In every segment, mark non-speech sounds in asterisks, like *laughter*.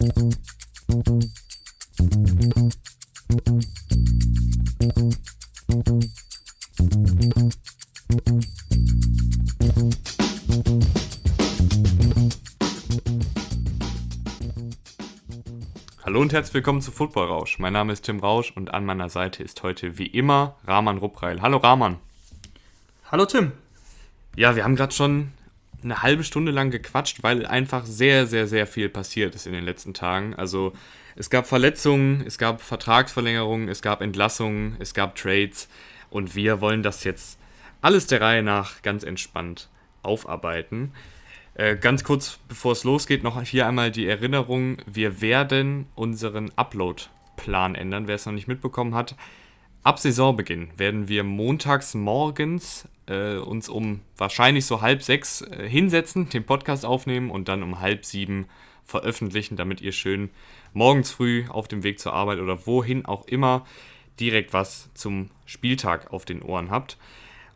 Hallo und herzlich willkommen zu Football Rausch. Mein Name ist Tim Rausch und an meiner Seite ist heute wie immer Rahman Ruppreil. Hallo Rahman. Hallo Tim. Ja, wir haben gerade schon eine halbe Stunde lang gequatscht, weil einfach sehr, sehr, sehr viel passiert ist in den letzten Tagen. Also es gab Verletzungen, es gab Vertragsverlängerungen, es gab Entlassungen, es gab Trades und wir wollen das jetzt alles der Reihe nach ganz entspannt aufarbeiten. Äh, ganz kurz bevor es losgeht, noch hier einmal die Erinnerung, wir werden unseren Upload-Plan ändern, wer es noch nicht mitbekommen hat. Ab Saisonbeginn werden wir montags morgens äh, uns um wahrscheinlich so halb sechs äh, hinsetzen, den Podcast aufnehmen und dann um halb sieben veröffentlichen, damit ihr schön morgens früh auf dem Weg zur Arbeit oder wohin auch immer direkt was zum Spieltag auf den Ohren habt.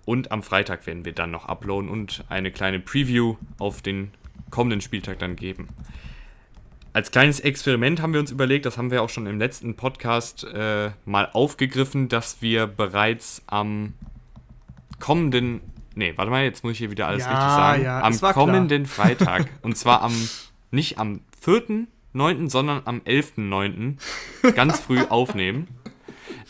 Und am Freitag werden wir dann noch uploaden und eine kleine Preview auf den kommenden Spieltag dann geben. Als kleines Experiment haben wir uns überlegt, das haben wir auch schon im letzten Podcast äh, mal aufgegriffen, dass wir bereits am kommenden, nee, warte mal, jetzt muss ich hier wieder alles Ja, richtig sagen, ja, am kommenden *laughs* Freitag, und zwar am, nicht am 4.9., sondern am 11.9. ganz früh *laughs* aufnehmen.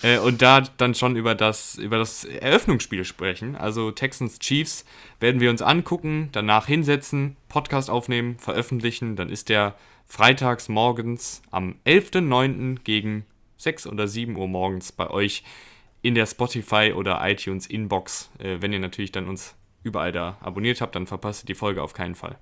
Äh, und da dann schon über das, über das Eröffnungsspiel sprechen. Also Texans Chiefs werden wir uns angucken, danach hinsetzen, Podcast aufnehmen, veröffentlichen. Dann ist der freitags morgens am 11.9. gegen 6 oder 7 Uhr morgens bei euch in der Spotify oder iTunes Inbox. Äh, wenn ihr natürlich dann uns überall da abonniert habt, dann verpasst ihr die Folge auf keinen Fall.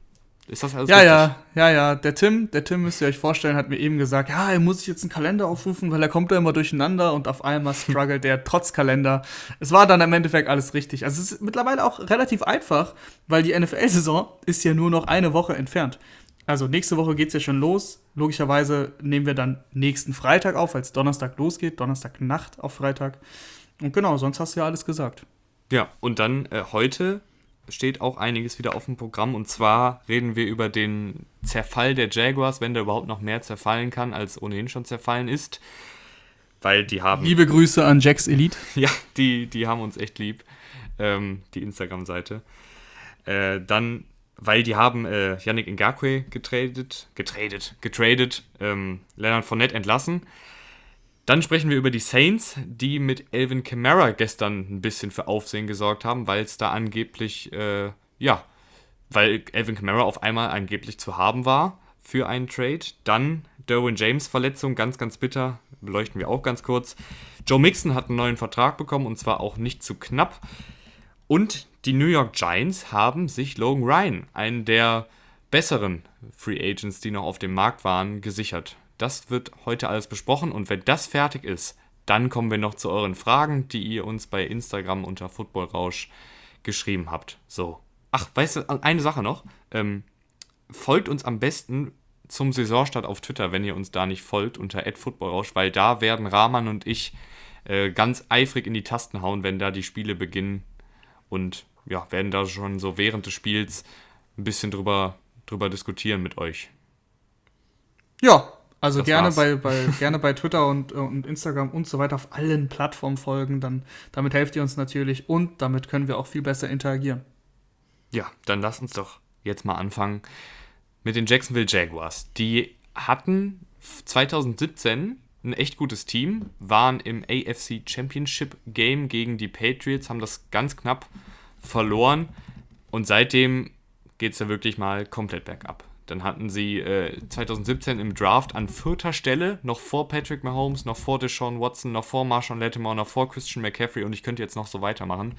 Ist das alles Ja, richtig? ja, ja, ja. Der Tim, der Tim müsst ihr euch vorstellen, hat mir eben gesagt, ja, er muss sich jetzt einen Kalender aufrufen, weil er kommt da immer durcheinander und auf einmal struggelt er trotz Kalender. Es war dann im Endeffekt alles richtig. Also es ist mittlerweile auch relativ einfach, weil die NFL-Saison ist ja nur noch eine Woche entfernt. Also nächste Woche geht es ja schon los. Logischerweise nehmen wir dann nächsten Freitag auf, weil es Donnerstag losgeht, Donnerstagnacht auf Freitag. Und genau, sonst hast du ja alles gesagt. Ja, und dann äh, heute steht auch einiges wieder auf dem Programm. Und zwar reden wir über den Zerfall der Jaguars, wenn der überhaupt noch mehr zerfallen kann, als ohnehin schon zerfallen ist. Weil die haben. Liebe Grüße an Jax Elite. *laughs* Ja, die, die haben uns echt lieb. Ähm, die Instagram-Seite. Äh, dann, weil die haben äh, Yannick Ngakwe getradet, getradet, getradet, ähm, Leonard Fournette entlassen. Dann sprechen wir über die Saints, die mit Elvin Kamara gestern ein bisschen für Aufsehen gesorgt haben, weil es da angeblich, äh, ja, weil Elvin Kamara auf einmal angeblich zu haben war für einen Trade. Dann Derwin James Verletzung, ganz, ganz bitter, beleuchten wir auch ganz kurz. Joe Mixon hat einen neuen Vertrag bekommen und zwar auch nicht zu knapp. Und die New York Giants haben sich Logan Ryan, einen der besseren Free Agents, die noch auf dem Markt waren, gesichert. Das wird heute alles besprochen und wenn das fertig ist, dann kommen wir noch zu euren Fragen, die ihr uns bei Instagram unter Footballrausch geschrieben habt. So. Ach, weißt du, eine Sache noch. Ähm, folgt uns am besten zum Saisonstart auf Twitter, wenn ihr uns da nicht folgt, unter @footballrausch, weil da werden Rahman und ich äh, ganz eifrig in die Tasten hauen, wenn da die Spiele beginnen und ja, werden da schon so während des Spiels ein bisschen drüber, drüber diskutieren mit euch. Ja, also Das gerne war's. bei, bei, *laughs* gerne bei Twitter und, äh, und Instagram und so weiter auf allen Plattformen folgen. Dann, damit helft ihr uns natürlich und damit können wir auch viel besser interagieren. Ja, dann lass uns doch jetzt mal anfangen mit den Jacksonville Jaguars. Die hatten 2017 ein echt gutes Team, waren im AFC Championship Game gegen die Patriots, haben das ganz knapp verloren und seitdem geht es ja wirklich mal komplett bergab. Dann hatten sie äh, 2017 im Draft an vierter Stelle, noch vor Patrick Mahomes, noch vor Deshaun Watson, noch vor Marshawn Lattimore, noch vor Christian McCaffrey und ich könnte jetzt noch so weitermachen.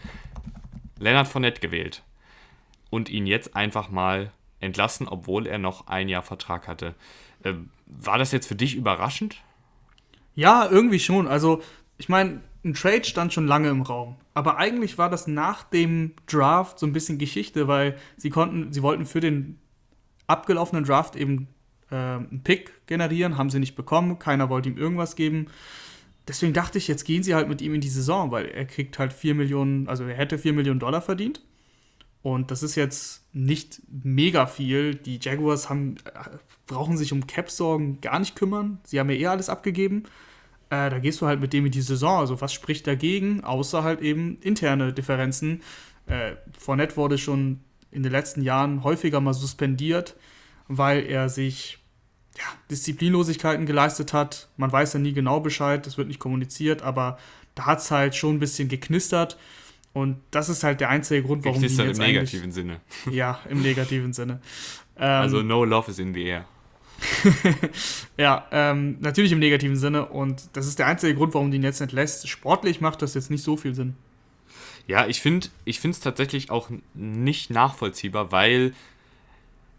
Leonard Fournette gewählt und ihn jetzt einfach mal entlassen, obwohl er noch ein Jahr Vertrag hatte. Ähm, war das jetzt für dich überraschend? Ja, irgendwie schon. Also, ich meine, ein Trade stand schon lange im Raum. Aber eigentlich war das nach dem Draft so ein bisschen Geschichte, weil sie konnten, sie wollten für den abgelaufenen Draft eben äh, einen Pick generieren, haben sie nicht bekommen, keiner wollte ihm irgendwas geben. Deswegen dachte ich, jetzt gehen sie halt mit ihm in die Saison, weil er kriegt halt 4 Millionen, also er hätte 4 Millionen Dollar verdient. Und das ist jetzt nicht mega viel. Die Jaguars haben, brauchen sich um Cap-Sorgen gar nicht kümmern. Sie haben ja eh alles abgegeben. Äh, da gehst du halt mit dem in die Saison. Also was spricht dagegen? Außer halt eben interne Differenzen. Äh, Fournette wurde schon in den letzten Jahren häufiger mal suspendiert, weil er sich ja, Disziplinlosigkeiten geleistet hat. Man weiß ja nie genau Bescheid, das wird nicht kommuniziert, aber da hat es halt schon ein bisschen geknistert. Und das ist halt der einzige Grund, warum die jetzt im negativen Sinne. Ja, im negativen Sinne. *laughs* Ähm, also no love is in the air. *laughs* ja, ähm, natürlich im negativen Sinne. Und das ist der einzige Grund, warum die ihn jetzt entlässt. Sportlich macht das jetzt nicht so viel Sinn. Ja, ich finde es tatsächlich auch nicht nachvollziehbar, weil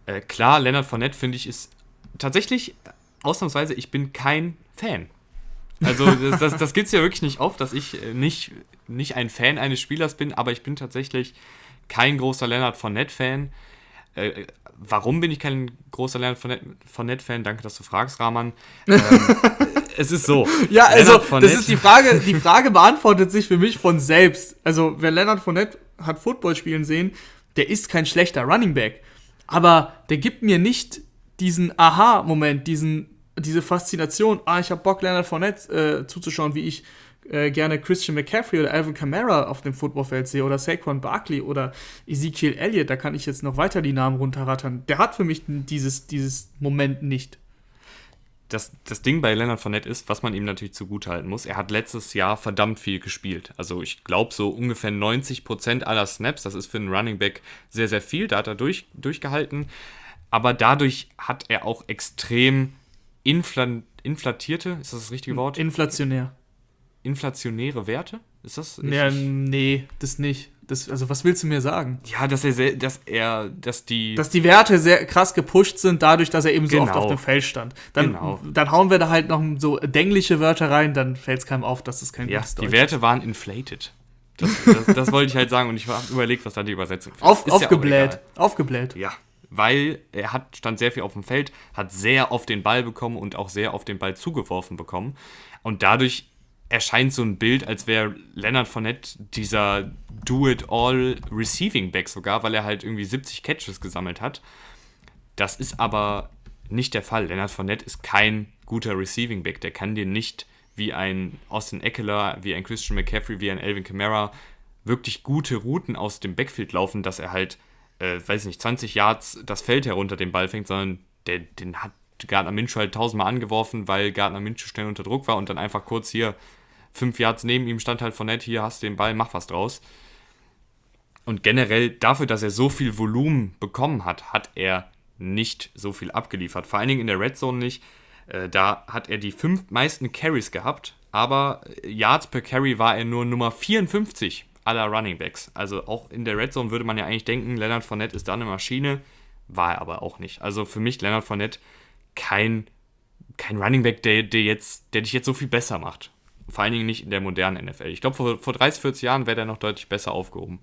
äh, klar, Leonard Fournette finde ich ist tatsächlich ausnahmsweise, ich bin kein Fan. Also *laughs* das, das, das gibt es ja wirklich nicht oft, dass ich äh, nicht, nicht ein Fan eines Spielers bin, aber ich bin tatsächlich kein großer Leonard Fournette-Fan. Äh, warum bin ich kein großer Leonard Fournette-Fan? Danke, dass du fragst, Rahman. Ähm, *laughs* es ist so. Ja, also das ist die Frage, die Frage beantwortet sich für mich von selbst. Also wer Leonard Fournette hat Football spielen sehen, der ist kein schlechter Running Back. Aber der gibt mir nicht diesen Aha-Moment, diesen, diese Faszination, ah, ich habe Bock, Leonard Fournette äh, zuzuschauen, wie ich äh, gerne Christian McCaffrey oder Alvin Kamara auf dem Footballfeld sehe oder Saquon Barkley oder Ezekiel Elliott, da kann ich jetzt noch weiter die Namen runterrattern. Der hat für mich dieses, dieses Moment nicht. Das, das Ding bei Leonard Fournette ist, was man ihm natürlich zugutehalten muss, er hat letztes Jahr verdammt viel gespielt. Also ich glaube so ungefähr 90% aller Snaps, das ist für einen Running Back sehr, sehr viel, da hat er durch, durchgehalten aber dadurch hat er auch extrem infl inflatierte, ist das das richtige Wort? Inflationär. Inflationäre Werte? Ist das? Ja, nee, das nicht. Das, also was willst du mir sagen? Ja, dass er, sehr, dass er, dass die, dass die Werte sehr krass gepusht sind, dadurch, dass er eben so genau. oft auf dem Feld stand. Dann, genau. dann hauen wir da halt noch so dängliche Wörter rein, dann fällt es keinem auf, dass das kein ja, gutes Deutsch Die Werte waren inflated. Das, das, das wollte ich halt sagen und ich habe überlegt, was da die Übersetzung ist. Auf, ist aufgebläht. Ja aufgebläht. Ja, weil er hat, stand sehr viel auf dem Feld, hat sehr oft den Ball bekommen und auch sehr oft den Ball zugeworfen bekommen. Und dadurch erscheint so ein Bild, als wäre Leonard Fournette dieser Do-it-all Receiving Back sogar, weil er halt irgendwie 70 Catches gesammelt hat. Das ist aber nicht der Fall. Leonard Fournette ist kein guter Receiving Back. Der kann dir nicht wie ein Austin Eckler, wie ein Christian McCaffrey, wie ein Alvin Kamara wirklich gute Routen aus dem Backfield laufen, dass er halt äh, weiß ich nicht, 20 Yards das Feld herunter den Ball fängt, sondern der, den hat Gardner Minshew halt tausendmal angeworfen, weil Gardner Minshew schnell unter Druck war und dann einfach kurz hier fünf Yards neben ihm stand halt von nett, hier hast du den Ball, mach was draus. Und generell dafür, dass er so viel Volumen bekommen hat, hat er nicht so viel abgeliefert. Vor allen Dingen in der Red Zone nicht. Äh, da hat er die fünf meisten Carries gehabt, aber Yards per Carry war er nur Nummer 54 aller Running Backs. Also auch in der Red Zone würde man ja eigentlich denken, Leonard Fournette ist da eine Maschine. War er aber auch nicht. Also für mich Leonard Fournette kein, kein Running Back, der, der, jetzt, der dich jetzt so viel besser macht. Vor allen Dingen nicht in der modernen NFL. Ich glaube, vor, vor 30, 40 Jahren wäre der noch deutlich besser aufgehoben.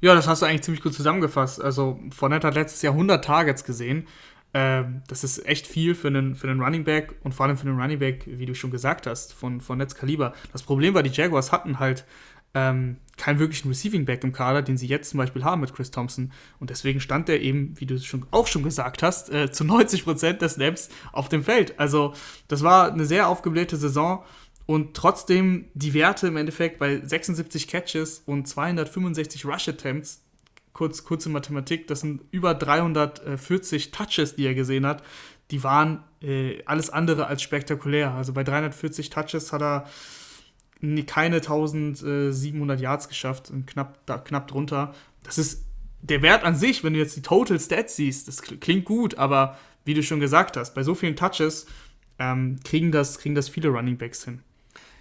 Ja, das hast du eigentlich ziemlich gut zusammengefasst. Also Fournette hat letztes Jahr 100 Targets gesehen. Ähm, das ist echt viel für einen, für einen Running Back und vor allem für einen Running Back, wie du schon gesagt hast, von, von Netzkaliber. Das Problem war, die Jaguars hatten halt ähm, keinen wirklichen Receiving Back im Kader, den sie jetzt zum Beispiel haben mit Chris Thompson. Und deswegen stand er eben, wie du es schon, auch schon gesagt hast, äh, zu 90 Prozent der Snaps auf dem Feld. Also das war eine sehr aufgeblähte Saison. Und trotzdem die Werte im Endeffekt bei 76 Catches und 265 Rush Attempts, kurz, kurze Mathematik, das sind über 340 Touches, die er gesehen hat, die waren äh, alles andere als spektakulär. Also bei 340 Touches hat er keine 1700 Yards geschafft, knapp, da, knapp drunter. Das ist der Wert an sich, wenn du jetzt die Total Stats siehst, das klingt gut, aber wie du schon gesagt hast, bei so vielen Touches ähm, kriegen, das, kriegen das viele Running Backs hin.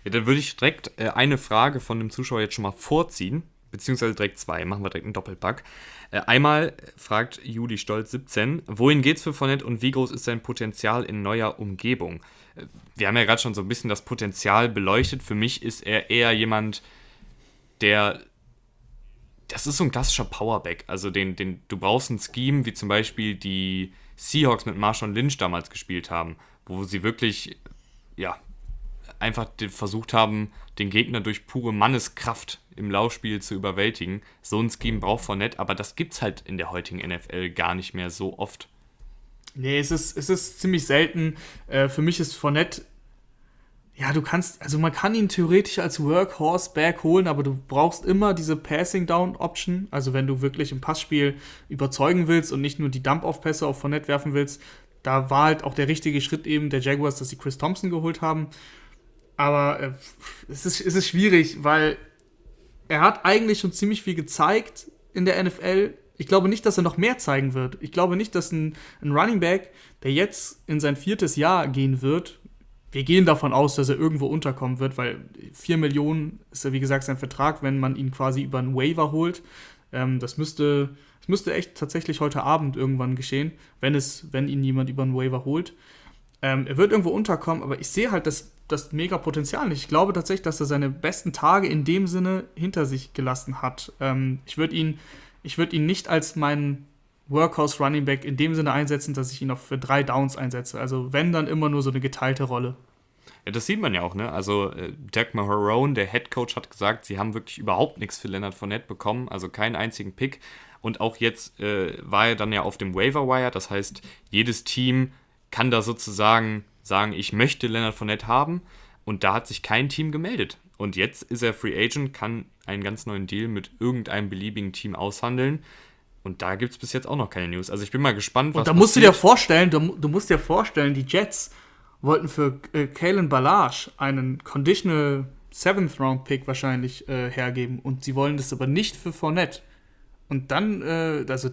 Ja, dann würde ich direkt äh, eine Frage von dem Zuschauer jetzt schon mal vorziehen, beziehungsweise direkt zwei. Machen wir direkt einen Doppelpack. Äh, einmal fragt Juli Stolz 17, wohin geht's für Fournette und wie groß ist sein Potenzial in neuer Umgebung? wir haben ja gerade schon so ein bisschen das Potenzial beleuchtet. Für mich ist er eher jemand, der. Das ist so ein klassischer Powerback. Also den, den, du brauchst ein Scheme, wie zum Beispiel die Seahawks mit Marshawn Lynch damals gespielt haben, wo sie wirklich, ja, einfach versucht haben, den Gegner durch pure Manneskraft im Laufspiel zu überwältigen. So ein Scheme braucht Fournette, aber das gibt's halt in der heutigen NFL gar nicht mehr so oft. Nee, es ist, es ist ziemlich selten. Äh, für mich ist Fournette ja, du kannst, also man kann ihn theoretisch als Workhorse Back holen, aber du brauchst immer diese Passing Down Option. Also wenn du wirklich im Passspiel überzeugen willst und nicht nur die Dump-Off-Pässe auf Fournette werfen willst, da war halt auch der richtige Schritt eben der Jaguars, dass sie Chris Thompson geholt haben. Aber äh, es, ist, es ist schwierig, weil er hat eigentlich schon ziemlich viel gezeigt in der NFL. Ich glaube nicht, dass er noch mehr zeigen wird. Ich glaube nicht, dass ein, ein Running Back, der jetzt in sein viertes Jahr gehen wird, wir gehen davon aus, dass er irgendwo unterkommen wird, weil 4 Millionen ist ja wie gesagt sein Vertrag, wenn man ihn quasi über einen Waiver holt. Ähm, das müsste, das müsste echt tatsächlich heute Abend irgendwann geschehen, wenn es, wenn ihn jemand über einen Waiver holt. Ähm, er wird irgendwo unterkommen, aber ich sehe halt das, das mega Potenzial. Ich glaube tatsächlich, dass er seine besten Tage in dem Sinne hinter sich gelassen hat. Ähm, ich würde ihn, ich würde ihn nicht als meinen Workhorse Running Back in dem Sinne einsetzen, dass ich ihn auch für drei Downs einsetze. Also wenn, dann immer nur so eine geteilte Rolle. Ja, das sieht man ja auch, ne? Also äh, Jack Mahorone, der Head Coach, hat gesagt, sie haben wirklich überhaupt nichts für Leonard Fournette bekommen, also keinen einzigen Pick. Und auch jetzt äh, war er dann ja auf dem Waiver Wire, das heißt, jedes Team kann da sozusagen sagen, ich möchte Leonard Fournette haben. Und da hat sich kein Team gemeldet. Und jetzt ist er Free Agent, kann einen ganz neuen Deal mit irgendeinem beliebigen Team aushandeln. Und da gibt es bis jetzt auch noch keine News. Also ich bin mal gespannt, was Und da musst passiert. du dir vorstellen, du, du, musst dir vorstellen, die Jets wollten für äh, Kalen Balage einen Conditional Seventh Round Pick wahrscheinlich äh, hergeben. Und sie wollen das aber nicht für Fournette. Und dann, äh, also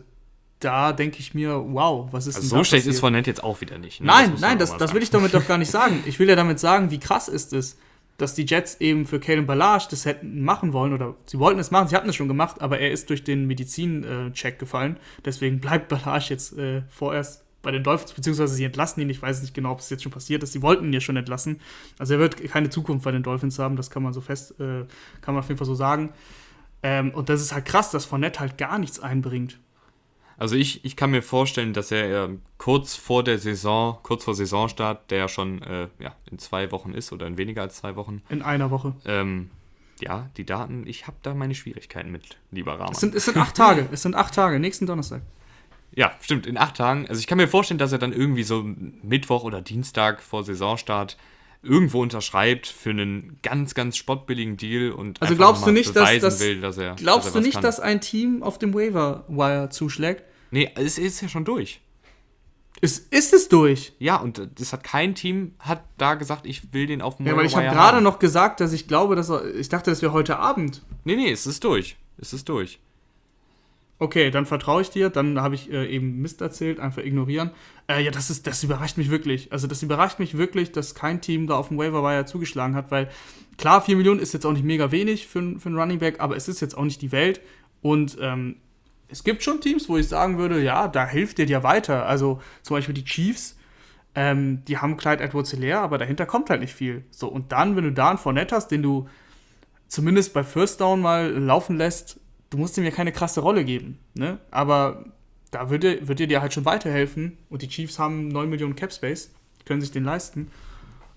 da denke ich mir, wow, was ist also denn So schlecht passiert? ist Fournette jetzt auch wieder nicht. Ne? Nein, das nein, das, das will ich damit doch gar nicht *laughs* sagen. Ich will ja damit sagen, wie krass ist es dass die Jets eben für Kalen Ballage das hätten machen wollen oder sie wollten es machen, sie hatten es schon gemacht, aber er ist durch den Medizin-Check gefallen. Deswegen bleibt Ballage jetzt äh, vorerst bei den Dolphins, beziehungsweise sie entlassen ihn. Ich weiß nicht genau, ob es jetzt schon passiert ist. Sie wollten ihn ja schon entlassen. Also er wird keine Zukunft bei den Dolphins haben, das kann man so fest, äh, kann man auf jeden Fall so sagen. Ähm, und das ist halt krass, dass Fournette halt gar nichts einbringt. Also ich, ich kann mir vorstellen, dass er äh, kurz vor der Saison, kurz vor Saisonstart, der ja schon äh, ja, in zwei Wochen ist oder in weniger als zwei Wochen. In einer Woche. Ähm, ja, die Daten, ich habe da meine Schwierigkeiten mit, lieber Rahman. Es sind, es sind acht Tage, es sind acht Tage, nächsten Donnerstag. Ja, stimmt, in acht Tagen. Also ich kann mir vorstellen, dass er dann irgendwie so Mittwoch oder Dienstag vor Saisonstart irgendwo unterschreibt für einen ganz, ganz spottbilligen Deal und also glaubst du nicht, dass, das, will, dass er glaubst dass er du nicht, kann. dass ein Team auf dem Waiver Wire zuschlägt? Nee, es ist ja schon durch. Ist, ist es durch? Ja, und das hat kein Team hat da gesagt, ich will den auf dem Ja, weil ich habe gerade noch gesagt, dass ich glaube, dass er, ich dachte, das wäre heute Abend. Nee, nee, es ist durch. Es ist durch. Okay, dann vertraue ich dir. Dann habe ich äh, eben Mist erzählt, einfach ignorieren. Äh, ja, das ist, das überrascht mich wirklich. Also das überrascht mich wirklich, dass kein Team da auf dem Waiver Wire zugeschlagen hat, weil klar, 4 Millionen ist jetzt auch nicht mega wenig für, für einen Running Back, aber es ist jetzt auch nicht die Welt. Und ähm, es gibt schon Teams, wo ich sagen würde, ja, da hilft dir ja weiter. Also zum Beispiel die Chiefs, ähm, die haben Clyde Edwards Hilaire, aber dahinter kommt halt nicht viel. So, und dann, wenn du da einen Fournette hast, den du zumindest bei First Down mal laufen lässt, du musst ihm ja keine krasse Rolle geben. Ne? Aber da würde, würde dir halt schon weiterhelfen. Und die Chiefs haben 9 Millionen Cap Space, können sich den leisten.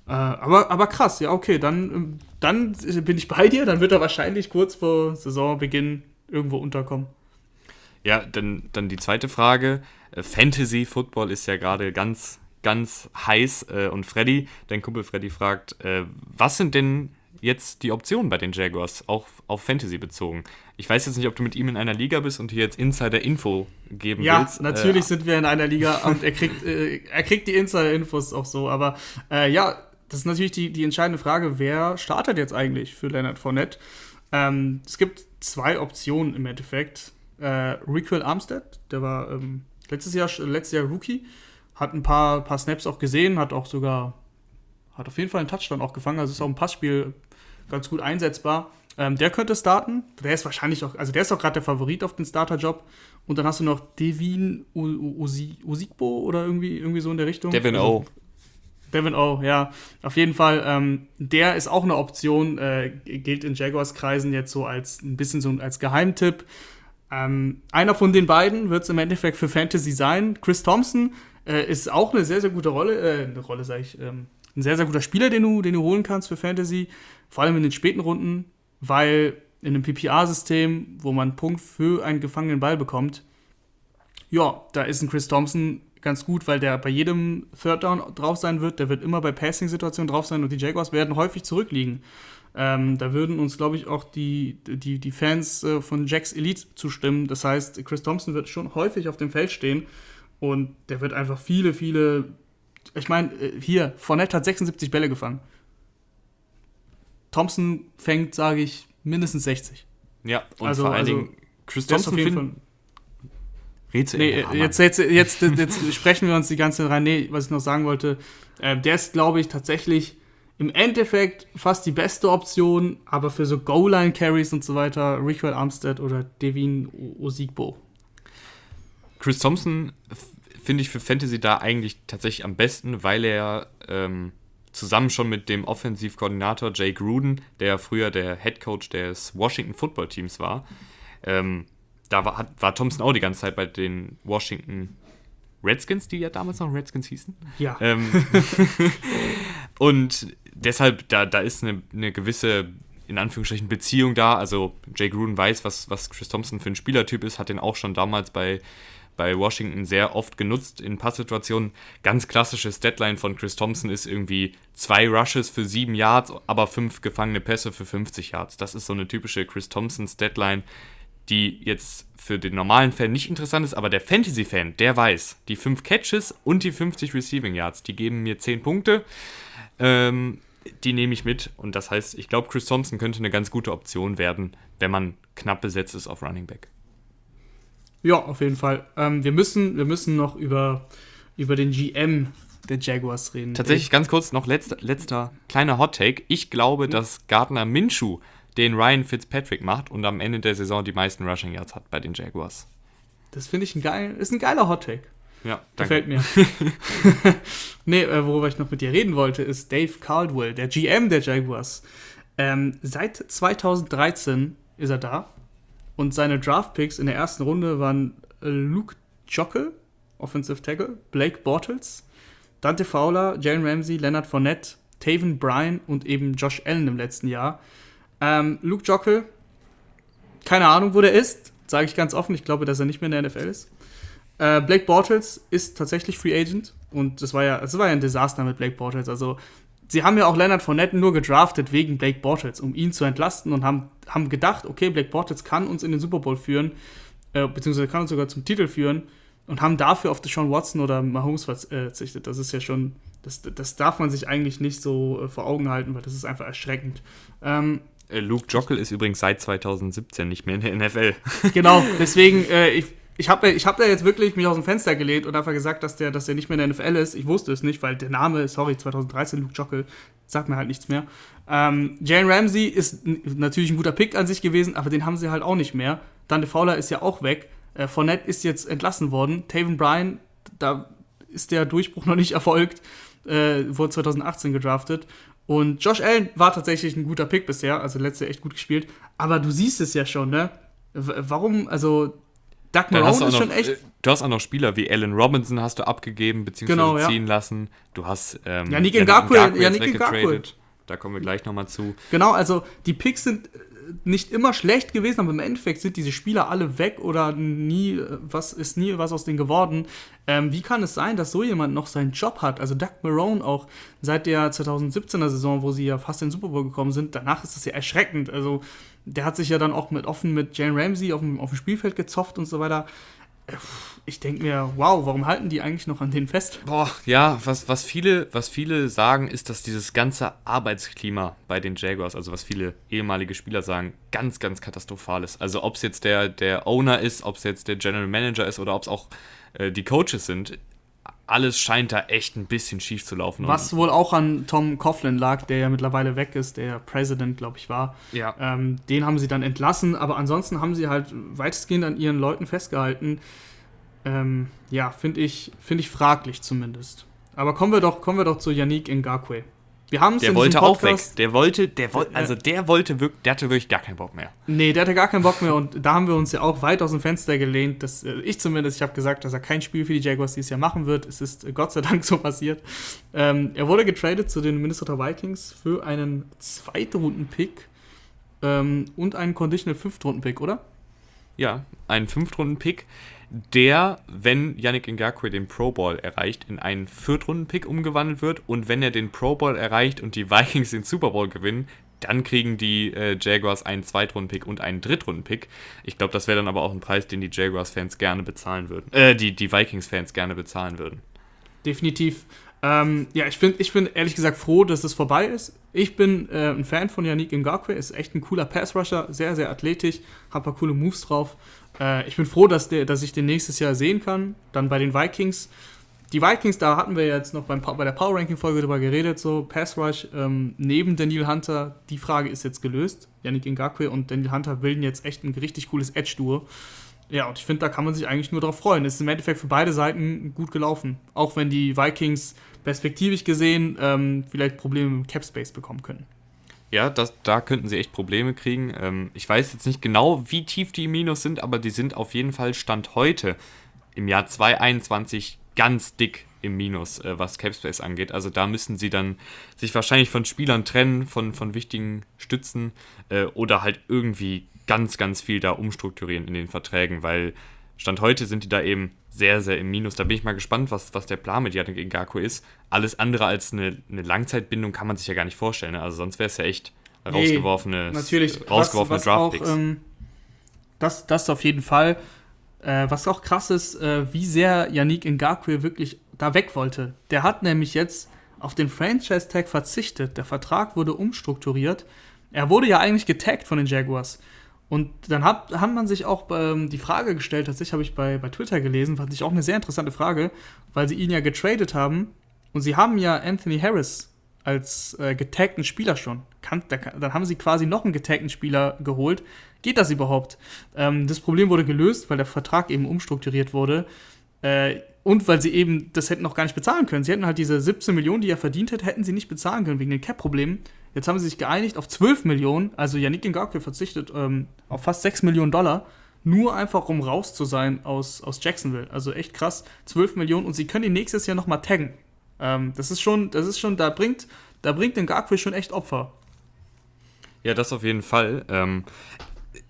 Äh, aber, aber krass, ja, okay, dann, dann bin ich bei dir. Dann wird er wahrscheinlich kurz vor Saisonbeginn irgendwo unterkommen. Ja, dann, dann die zweite Frage. Äh, Fantasy Football ist ja gerade ganz, ganz heiß. Äh, und Freddy, dein Kumpel Freddy fragt, äh, was sind denn jetzt die Optionen bei den Jaguars, auch auf Fantasy bezogen. Ich weiß jetzt nicht, ob du mit ihm in einer Liga bist und hier jetzt Insider-Info geben ja, willst. Ja, natürlich äh, sind wir in einer Liga und er kriegt, äh, er kriegt die Insider-Infos auch so. Aber äh, ja, das ist natürlich die, die entscheidende Frage, wer startet jetzt eigentlich für Leonard Fournette? Ähm, es gibt zwei Optionen im Endeffekt. Äh, Requel Armstead, der war ähm, letztes, Jahr, letztes Jahr Rookie, hat ein paar, paar Snaps auch gesehen, hat auch sogar hat auf jeden Fall einen Touchdown auch gefangen. Also ist auch ein Passspiel ganz gut einsetzbar. Ähm, der könnte starten. Der ist wahrscheinlich auch, also der ist auch gerade der Favorit auf den Starterjob. Und dann hast du noch Devin Usigbo oder irgendwie, irgendwie so in der Richtung. Devin O. Devin O, ja. Auf jeden Fall, ähm, der ist auch eine Option, äh, gilt in Jaguars-Kreisen jetzt so als ein bisschen so als Geheimtipp. Ähm, einer von den beiden wird es im Endeffekt für Fantasy sein. Chris Thompson äh, ist auch eine sehr, sehr gute Rolle, äh, eine Rolle, sage ich, ähm, ein sehr, sehr guter Spieler, den du, den du holen kannst für Fantasy, vor allem in den späten Runden, weil in einem PPR-System, wo man einen Punkt für einen gefangenen Ball bekommt, ja, da ist ein Chris Thompson ganz gut, weil der bei jedem Third Down drauf sein wird. Der wird immer bei Passing-Situationen drauf sein und die Jaguars werden häufig zurückliegen. Ähm, da würden uns, glaube ich, auch die, die, die Fans äh, von Jacks Elite zustimmen. Das heißt, Chris Thompson wird schon häufig auf dem Feld stehen und der wird einfach viele, viele. Ich meine, äh, hier, Fournette hat 76 Bälle gefangen. Thompson fängt, sage ich, mindestens 60. Ja, und also, vor allen also, Dingen Chris Thompson find, Rätsel. Nee, jetzt, jetzt, jetzt, jetzt sprechen wir uns die ganze Zeit rein. Nee, was ich noch sagen wollte, äh, der ist, glaube ich, tatsächlich im Endeffekt fast die beste Option, aber für so Goal-Line-Carries und so weiter, Rickwell Armstead oder Devin Osigbo. Chris Thompson finde ich für Fantasy da eigentlich tatsächlich am besten, weil er ähm, zusammen schon mit dem Offensivkoordinator Jay Gruden, der früher der Head Coach des Washington Football Teams war, ähm, da war, hat, war Thompson auch die ganze Zeit bei den Washington Redskins, die ja damals noch Redskins hießen. Ja. Ähm, *laughs* und deshalb, da, da ist eine, eine gewisse, in Anführungsstrichen, Beziehung da. Also Jay Gruden weiß, was, was Chris Thompson für ein Spielertyp ist, hat den auch schon damals bei, bei Washington sehr oft genutzt in Passsituationen. Ganz klassisches Deadline von Chris Thompson ist irgendwie zwei Rushes für sieben Yards, aber fünf gefangene Pässe für 50 Yards. Das ist so eine typische Chris Thompsons Deadline die jetzt für den normalen Fan nicht interessant ist, aber der Fantasy-Fan, der weiß, die 5 Catches und die 50 Receiving Yards, die geben mir 10 Punkte. Ähm, die nehme ich mit und das heißt, ich glaube, Chris Thompson könnte eine ganz gute Option werden, wenn man knapp besetzt ist auf Running Back. Ja, auf jeden Fall. Ähm, wir, müssen, wir müssen noch über, über den GM der Jaguars reden. Tatsächlich ganz kurz noch letzter, letzter kleiner Hot Take. Ich glaube, mhm. dass Gardner Minshew den Ryan Fitzpatrick macht und am Ende der Saison die meisten Rushing Yards hat bei den Jaguars. Das finde ich ein geil, ist ein geiler Hot Take. Ja, danke. Gefällt mir. *laughs* nee, äh, worüber ich noch mit dir reden wollte, ist Dave Caldwell, der GM der Jaguars. Ähm, seit 2013 ist er da und seine Draft-Picks in der ersten Runde waren Luke Jockel, Offensive Tackle, Blake Bortles, Dante Fowler, Jalen Ramsey, Leonard Fournette, Taven Bryan und eben Josh Allen im letzten Jahr. Ähm, Luke Jockel, keine Ahnung, wo der ist, sage ich ganz offen. Ich glaube, dass er nicht mehr in der NFL ist. Äh, Blake Bortles ist tatsächlich Free Agent und das war ja, das war ja ein Desaster mit Blake Bortles. Also sie haben ja auch Leonard Fournette nur gedraftet wegen Blake Bortles, um ihn zu entlasten und haben, haben gedacht, okay, Blake Bortles kann uns in den Super Bowl führen, äh, beziehungsweise kann uns sogar zum Titel führen und haben dafür auf Deshaun Watson oder Mahomes verzichtet. Das ist ja schon, das, das darf man sich eigentlich nicht so äh, vor Augen halten, weil das ist einfach erschreckend. Ähm, äh, Luke Jockel ist übrigens seit 2017 nicht mehr in der NFL. Genau, deswegen, äh, ich, ich habe ich hab da jetzt wirklich mich aus dem Fenster gelehnt und einfach gesagt, dass der, dass der nicht mehr in der NFL ist. Ich wusste es nicht, weil der Name, sorry, 2013, Luke Jockel, sagt mir halt nichts mehr. Ähm, Jalen Ramsey ist natürlich ein guter Pick an sich gewesen, aber den haben sie halt auch nicht mehr. Dante Fowler ist ja auch weg. Äh, Fournette ist jetzt entlassen worden. Taven Bryan, da ist der Durchbruch *laughs* noch nicht erfolgt. Äh, wurde 2018 gedraftet. Und Josh Allen war tatsächlich ein guter Pick bisher, also letzte echt gut gespielt. Aber du siehst es ja schon, ne? Warum, also Doug Marone ist schon echt. Äh, du hast auch noch Spieler wie Allen Robinson hast du abgegeben bzw. genau, ja. ziehen lassen. Du hast ähm, Yannick Ngakwe, Yannick Ngakwe. Da kommen wir gleich nochmal zu. Genau, also die Picks sind nicht immer schlecht gewesen, aber im Endeffekt sind diese Spieler alle weg oder nie, was ist nie was aus denen geworden. Ähm, wie kann es sein, dass so jemand noch seinen Job hat? Also Doug Marone auch seit der 2017er Saison, wo sie ja fast in den Super Bowl gekommen sind, danach ist das ja erschreckend. Also der hat sich ja dann auch mit offen mit Jane Ramsey auf dem, auf dem Spielfeld gezofft und so weiter ich denke mir, wow, warum halten die eigentlich noch an den fest? Boah, ja, was, was, viele, was viele sagen, ist, dass dieses ganze Arbeitsklima bei den Jaguars, also was viele ehemalige Spieler sagen, ganz, ganz katastrophal ist. Also ob es jetzt der, der Owner ist, ob es jetzt der General Manager ist oder ob es auch äh, die Coaches sind, alles scheint da echt ein bisschen schief zu laufen. Was wohl auch an Tom Coughlin lag, der ja mittlerweile weg ist, der President, glaube ich, war. Ja. Ähm, den haben sie dann entlassen, aber ansonsten haben sie halt weitestgehend an ihren Leuten festgehalten. Ähm, ja, finde ich, find ich fraglich zumindest. Aber kommen wir doch, kommen wir doch zu Yannick Ngakwe. Wir haben es Der wollte auch weg. Der wollte, der wollte, also der wollte wirklich, der hatte wirklich gar keinen Bock mehr. Nee, der hatte gar keinen Bock mehr und da haben wir uns ja auch weit aus dem Fenster gelehnt. Dass, äh, ich zumindest, ich habe gesagt, dass er kein Spiel für die Jaguars dieses Jahr machen wird. Es ist äh, Gott sei Dank *laughs* so passiert. Ähm, er wurde getradet zu den Minnesota Vikings für einen Zweitrunden-Pick ähm, und einen Conditional Fünftrunden-Pick, oder? Ja, einen Fünftrunden-Pick, der, wenn Yannick Ngakwe den Pro Bowl erreicht, in einen Viertrunden-Pick umgewandelt wird und wenn er den Pro Bowl erreicht und die *laughs* Vikings den Super Bowl gewinnen, dann kriegen die äh, Jaguars einen Zweitrunden-Pick und einen Drittrunden-Pick. Ich glaube, das wäre dann aber auch ein Preis, den die Jaguars-Fans gerne bezahlen würden. Äh, die, die Vikings-Fans gerne bezahlen würden. Definitiv. Ähm, ja, ich, find, ich bin ehrlich gesagt froh, dass es vorbei ist. Ich bin äh, ein Fan von Yannick Ngakwe, ist echt ein cooler Pass-Rusher, sehr, sehr athletisch, hat ein paar coole Moves drauf. Äh, ich bin froh, dass, der, dass ich den nächstes Jahr sehen kann. Dann bei den Vikings. Die Vikings, da hatten wir jetzt noch beim, bei der Power Ranking Folge drüber geredet, so Pass Rush ähm, neben Daniel Hunter, die Frage ist jetzt gelöst. Yannick Ngakwe und Daniel Hunter bilden jetzt echt ein richtig cooles Edge-Duo. Ja, und ich finde, da kann man sich eigentlich nur drauf freuen. Es ist im Endeffekt für beide Seiten gut gelaufen. Auch wenn die Vikings perspektivisch gesehen ähm, vielleicht Probleme mit Cap Space bekommen können. Ja, das, da könnten sie echt Probleme kriegen. Ähm, ich weiß jetzt nicht genau, wie tief die Minus sind, aber die sind auf jeden Fall Stand heute im Jahr 2021 ganz dick im Minus, äh, was Capspace angeht. Also da müssen sie dann sich wahrscheinlich von Spielern trennen, von, von wichtigen Stützen äh, oder halt irgendwie ganz, ganz viel da umstrukturieren in den Verträgen, weil Stand heute sind die da eben sehr, sehr im Minus. Da bin ich mal gespannt, was, was der Plan mit Yannick Ngaku ist. Alles andere als eine, eine Langzeitbindung kann man sich ja gar nicht vorstellen. Ne? Also sonst wäre es ja echt rausgeworfene, nee, natürlich. rausgeworfene Draftpicks. Ähm, das, das auf jeden Fall. Äh, was auch krass ist, äh, wie sehr Yannick Ngakwe wirklich da weg wollte. Der hat nämlich jetzt auf den Franchise-Tag verzichtet. Der Vertrag wurde umstrukturiert. Er wurde ja eigentlich getaggt von den Jaguars. Und dann hat, hat man sich auch ähm, die Frage gestellt, tatsächlich habe ich bei, bei Twitter gelesen, fand ich auch eine sehr interessante Frage, weil sie ihn ja getradet haben und sie haben ja Anthony Harris als äh, getagten Spieler schon. Kann, da, dann haben sie quasi noch einen getagten Spieler geholt. Geht das überhaupt? Ähm, das Problem wurde gelöst, weil der Vertrag eben umstrukturiert wurde. Äh, und weil sie eben das hätten noch gar nicht bezahlen können. Sie hätten halt diese 17 Millionen, die er verdient hätte, hätten sie nicht bezahlen können wegen den Cap-Problemen. Jetzt haben sie sich geeinigt auf 12 Millionen. Also Yannick Ngakwe verzichtet ähm, auf fast 6 Millionen Dollar. Nur einfach, um raus zu sein aus, aus Jacksonville. Also echt krass. 12 Millionen. Und sie können ihn nächstes Jahr nochmal taggen. Ähm, das ist schon, das ist schon, da bringt, da bringt Ngakwe schon echt Opfer. Ja, das auf jeden Fall. Ähm,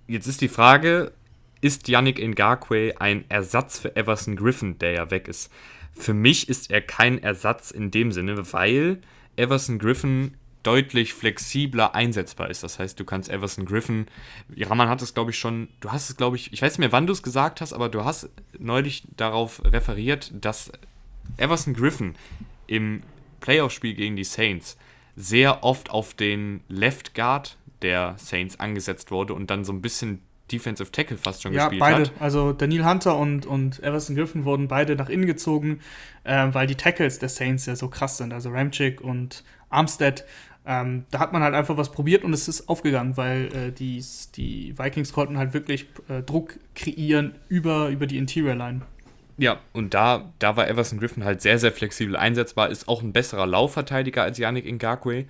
jetzt ist die Frage, ist Yannick Ngakwe ein Ersatz für Everson Griffin, der ja weg ist. Für mich ist er kein Ersatz in dem Sinne, weil Everson Griffin deutlich flexibler einsetzbar ist. Das heißt, du kannst Everson Griffin, Raman hat es glaube ich schon, du hast es glaube ich, ich weiß nicht mehr, wann du es gesagt hast, aber du hast neulich darauf referiert, dass Everson Griffin im Playoff-Spiel gegen die Saints sehr oft auf den Left Guard der Saints angesetzt wurde und dann so ein bisschen Defensive Tackle fast schon ja, gespielt beide. hat. Also Daniel Hunter und, und Everson Griffin wurden beide nach innen gezogen, äh, weil die Tackles der Saints ja so krass sind. Also Ramchick und Armstead. Ähm, da hat man halt einfach was probiert und es ist aufgegangen, weil äh, die, die Vikings konnten halt wirklich äh, Druck kreieren über, über die Interior Line. Ja, und da, da war Everson Griffin halt sehr, sehr flexibel einsetzbar, ist auch ein besserer Laufverteidiger als Yannick Ngakwe.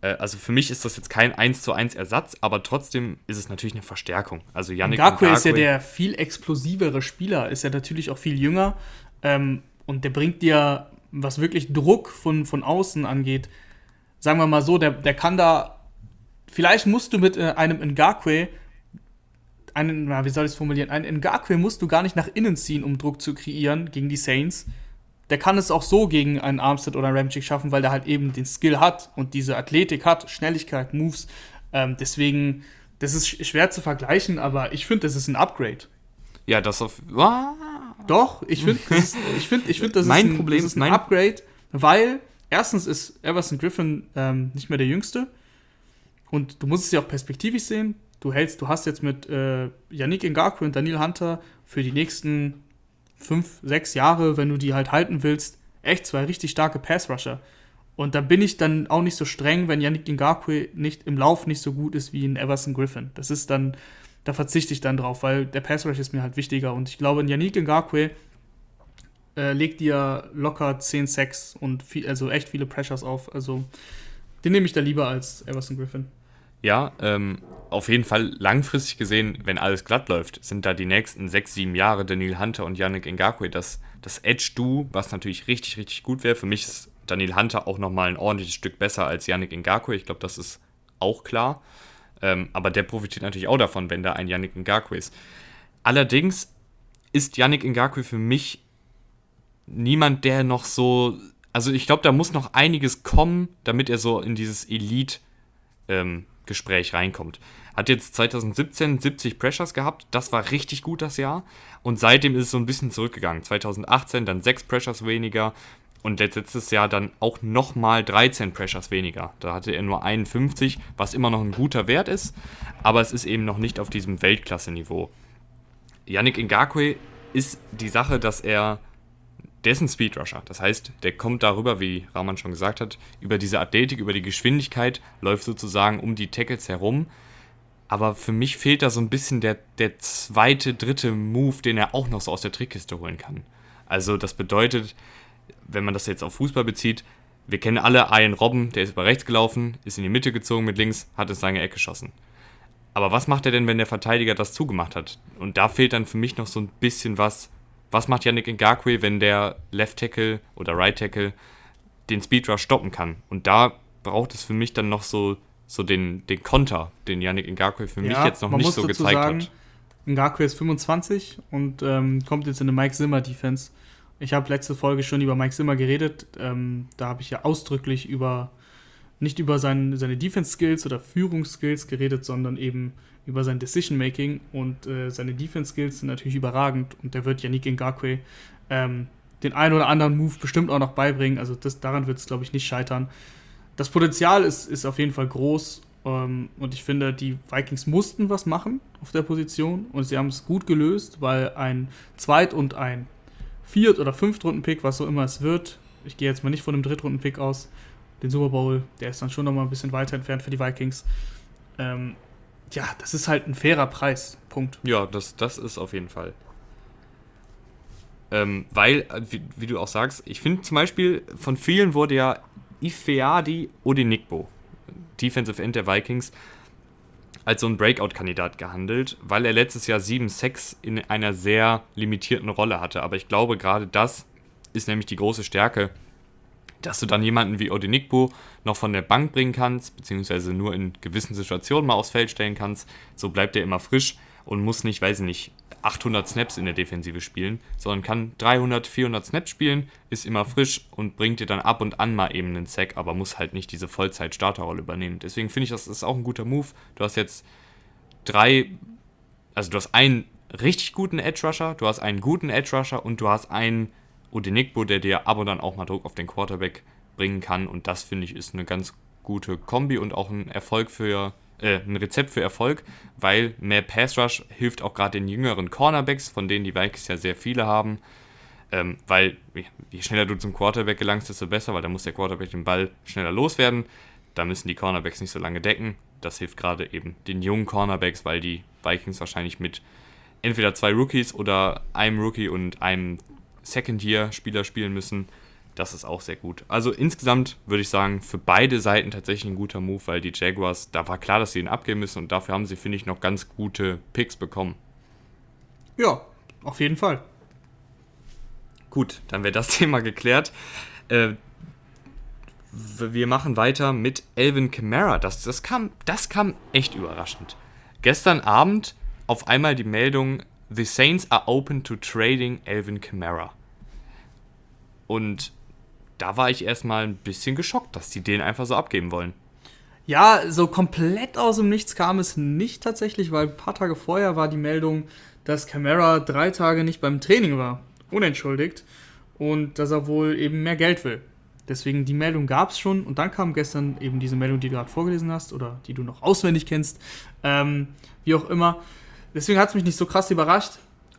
Äh, also für mich ist das jetzt kein 1 zu 1 Ersatz, aber trotzdem ist es natürlich eine Verstärkung. Also Yannick Ngakwe, Ngakwe ist ja der viel explosivere Spieler, ist ja natürlich auch viel jünger ähm, und der bringt dir, was wirklich Druck von, von außen angeht, sagen wir mal so, der, der kann da, vielleicht musst du mit äh, einem Ngakwe einen, na, wie soll ich es formulieren, einen Ngakwe musst du gar nicht nach innen ziehen, um Druck zu kreieren gegen die Saints, der kann es auch so gegen einen Armstead oder einen Ramchick schaffen, weil der halt eben den Skill hat und diese Athletik hat, Schnelligkeit, Moves. Ähm, deswegen, das ist schwer zu vergleichen, aber ich finde, das ist ein Upgrade. Ja, das auf. Doch, ich finde, ich finde, ich finde, das mein ist ein, Problem das ist ein Upgrade, weil erstens ist Everson Griffin ähm, nicht mehr der Jüngste und du musst es ja auch perspektivisch sehen. Du hältst, du hast jetzt mit äh, Yannick Ngakwe und Daniel Hunter für die nächsten fünf, sechs Jahre, wenn du die halt halten willst, echt zwei richtig starke Pass-Rusher. Und da bin ich dann auch nicht so streng, wenn Yannick Ngakwe nicht im Lauf nicht so gut ist wie in Everson Griffin. Das ist dann, da verzichte ich dann drauf, weil der Pass-Rush ist mir halt wichtiger. Und ich glaube, in Yannick Ngakwe äh, legt dir locker 10 Sacks und viel, also echt viele Pressures auf. Also Den nehme ich da lieber als Everson Griffin. Ja, ähm, auf jeden Fall langfristig gesehen, wenn alles glatt läuft, sind da die nächsten sechs, sieben Jahre Daniel Hunter und Yannick Ngakwe das, das Edge-Du, was natürlich richtig, richtig gut wäre. Für mich ist Daniel Hunter auch nochmal ein ordentliches Stück besser als Yannick Ngakwe. Ich glaube, das ist auch klar. Ähm, aber der profitiert natürlich auch davon, wenn da ein Yannick Ngakwe ist. Allerdings ist Yannick Ngakwe für mich niemand, der noch so. Also ich glaube, da muss noch einiges kommen, damit er so in dieses Elite- ähm, reinkommt. Hat jetzt 2017 70 Pressures gehabt, das war richtig gut das Jahr. Und seitdem ist es so ein bisschen zurückgegangen. 2018 dann 6 Pressures weniger und letztes Jahr dann auch nochmal 13 Pressures weniger. Da hatte er nur 51, was immer noch ein guter Wert ist, aber es ist eben noch nicht auf diesem Weltklasse-Niveau. Yannick Ngakwe ist die Sache, dass er der ist ein Speedrusher. Das heißt, der kommt darüber, wie Rahman schon gesagt hat, über diese Athletik, über die Geschwindigkeit, läuft sozusagen um die Tackles herum. Aber für mich fehlt da so ein bisschen der, der zweite, dritte Move, den er auch noch so aus der Trickkiste holen kann. Also das bedeutet, wenn man das jetzt auf Fußball bezieht, wir kennen alle Ian Robben, der ist über rechts gelaufen, ist in die Mitte gezogen mit links, hat es seine Ecke geschossen. Aber was macht er denn, wenn der Verteidiger das zugemacht hat? Und da fehlt dann für mich noch so ein bisschen was, was macht Yannick Ngakwe, wenn der Left Tackle oder Right Tackle den Speedrush stoppen kann? Und da braucht es für mich dann noch so, so den, den Konter, den Yannick Ngakwe für ja, mich jetzt noch nicht so gezeigt sagen, hat. Ngakwe ist 25 und ähm, kommt jetzt in eine Mike Zimmer Defense. Ich habe letzte Folge schon über Mike Zimmer geredet. Ähm, da habe ich ja ausdrücklich über nicht über sein, seine Defense-Skills oder Führungsskills geredet, sondern eben über sein Decision-Making und äh, seine Defense-Skills sind natürlich überragend und der wird Yannick Ngakwe ähm, den einen oder anderen Move bestimmt auch noch beibringen, also das, daran wird es, glaube ich, nicht scheitern. Das Potenzial ist, ist auf jeden Fall groß ähm, und ich finde, die Vikings mussten was machen auf der Position und sie haben es gut gelöst, weil ein Zweit- und ein Viert- oder Fünftrunden-Pick, was so immer es wird, ich gehe jetzt mal nicht von einem Drittrunden-Pick aus, den Super Bowl, der ist dann schon noch mal ein bisschen weiter entfernt für die Vikings. Ähm, ja, das ist halt ein fairer Preis. Punkt. Ja, das, das ist auf jeden Fall. Ähm, weil, äh, wie, wie, du auch sagst, ich finde zum Beispiel, von vielen wurde ja Ifeadi Odinikbo, Defensive End der Vikings, als so ein Breakout-Kandidat gehandelt, weil er letztes Jahr 7 Sex in einer sehr limitierten Rolle hatte. Aber ich glaube, gerade das ist nämlich die große Stärke dass du dann jemanden wie Odinikbo noch von der Bank bringen kannst, beziehungsweise nur in gewissen Situationen mal aufs Feld stellen kannst. So bleibt er immer frisch und muss nicht, weiß ich nicht, 800 Snaps in der Defensive spielen, sondern kann 300, 400 Snaps spielen, ist immer frisch und bringt dir dann ab und an mal eben einen Sack, aber muss halt nicht diese Vollzeit-Starterrolle übernehmen. Deswegen finde ich, das ist auch ein guter Move. Du hast jetzt drei, also du hast einen richtig guten Edge Rusher, du hast einen guten Edge Rusher und du hast einen Odenigbo, der dir ab und an auch mal Druck auf den Quarterback bringen kann. Und das finde ich ist eine ganz gute Kombi und auch ein Erfolg für äh, ein Rezept für Erfolg, weil mehr Pass Rush hilft auch gerade den jüngeren Cornerbacks, von denen die Vikings ja sehr viele haben. Ähm, weil je schneller du zum Quarterback gelangst, desto besser, weil da muss der Quarterback den Ball schneller loswerden. Da müssen die Cornerbacks nicht so lange decken. Das hilft gerade eben den jungen Cornerbacks, weil die Vikings wahrscheinlich mit entweder zwei Rookies oder einem Rookie und einem Second-Year-Spieler spielen müssen. Das ist auch sehr gut. Also insgesamt würde ich sagen, für beide Seiten tatsächlich ein guter Move, weil die Jaguars, da war klar, dass sie ihn abgeben müssen und dafür haben sie, finde ich, noch ganz gute Picks bekommen. Ja, auf jeden Fall. Gut, dann wäre das *laughs* Thema geklärt. Äh, wir machen weiter mit Elvin Kamara. Das, das, kam, das kam echt überraschend. Gestern Abend auf einmal die Meldung, The Saints are open to trading Elvin Kamara. Und da war ich erstmal ein bisschen geschockt, dass die den einfach so abgeben wollen. Ja, so komplett aus dem Nichts kam es nicht tatsächlich, weil ein paar Tage vorher war die Meldung, dass Camara drei Tage nicht beim Training war, unentschuldigt, und dass er wohl eben mehr Geld will. Deswegen die Meldung gab es schon und dann kam gestern eben diese Meldung, die du gerade vorgelesen hast oder die du noch auswendig kennst, ähm, wie auch immer. Deswegen hat es mich nicht so krass überrascht,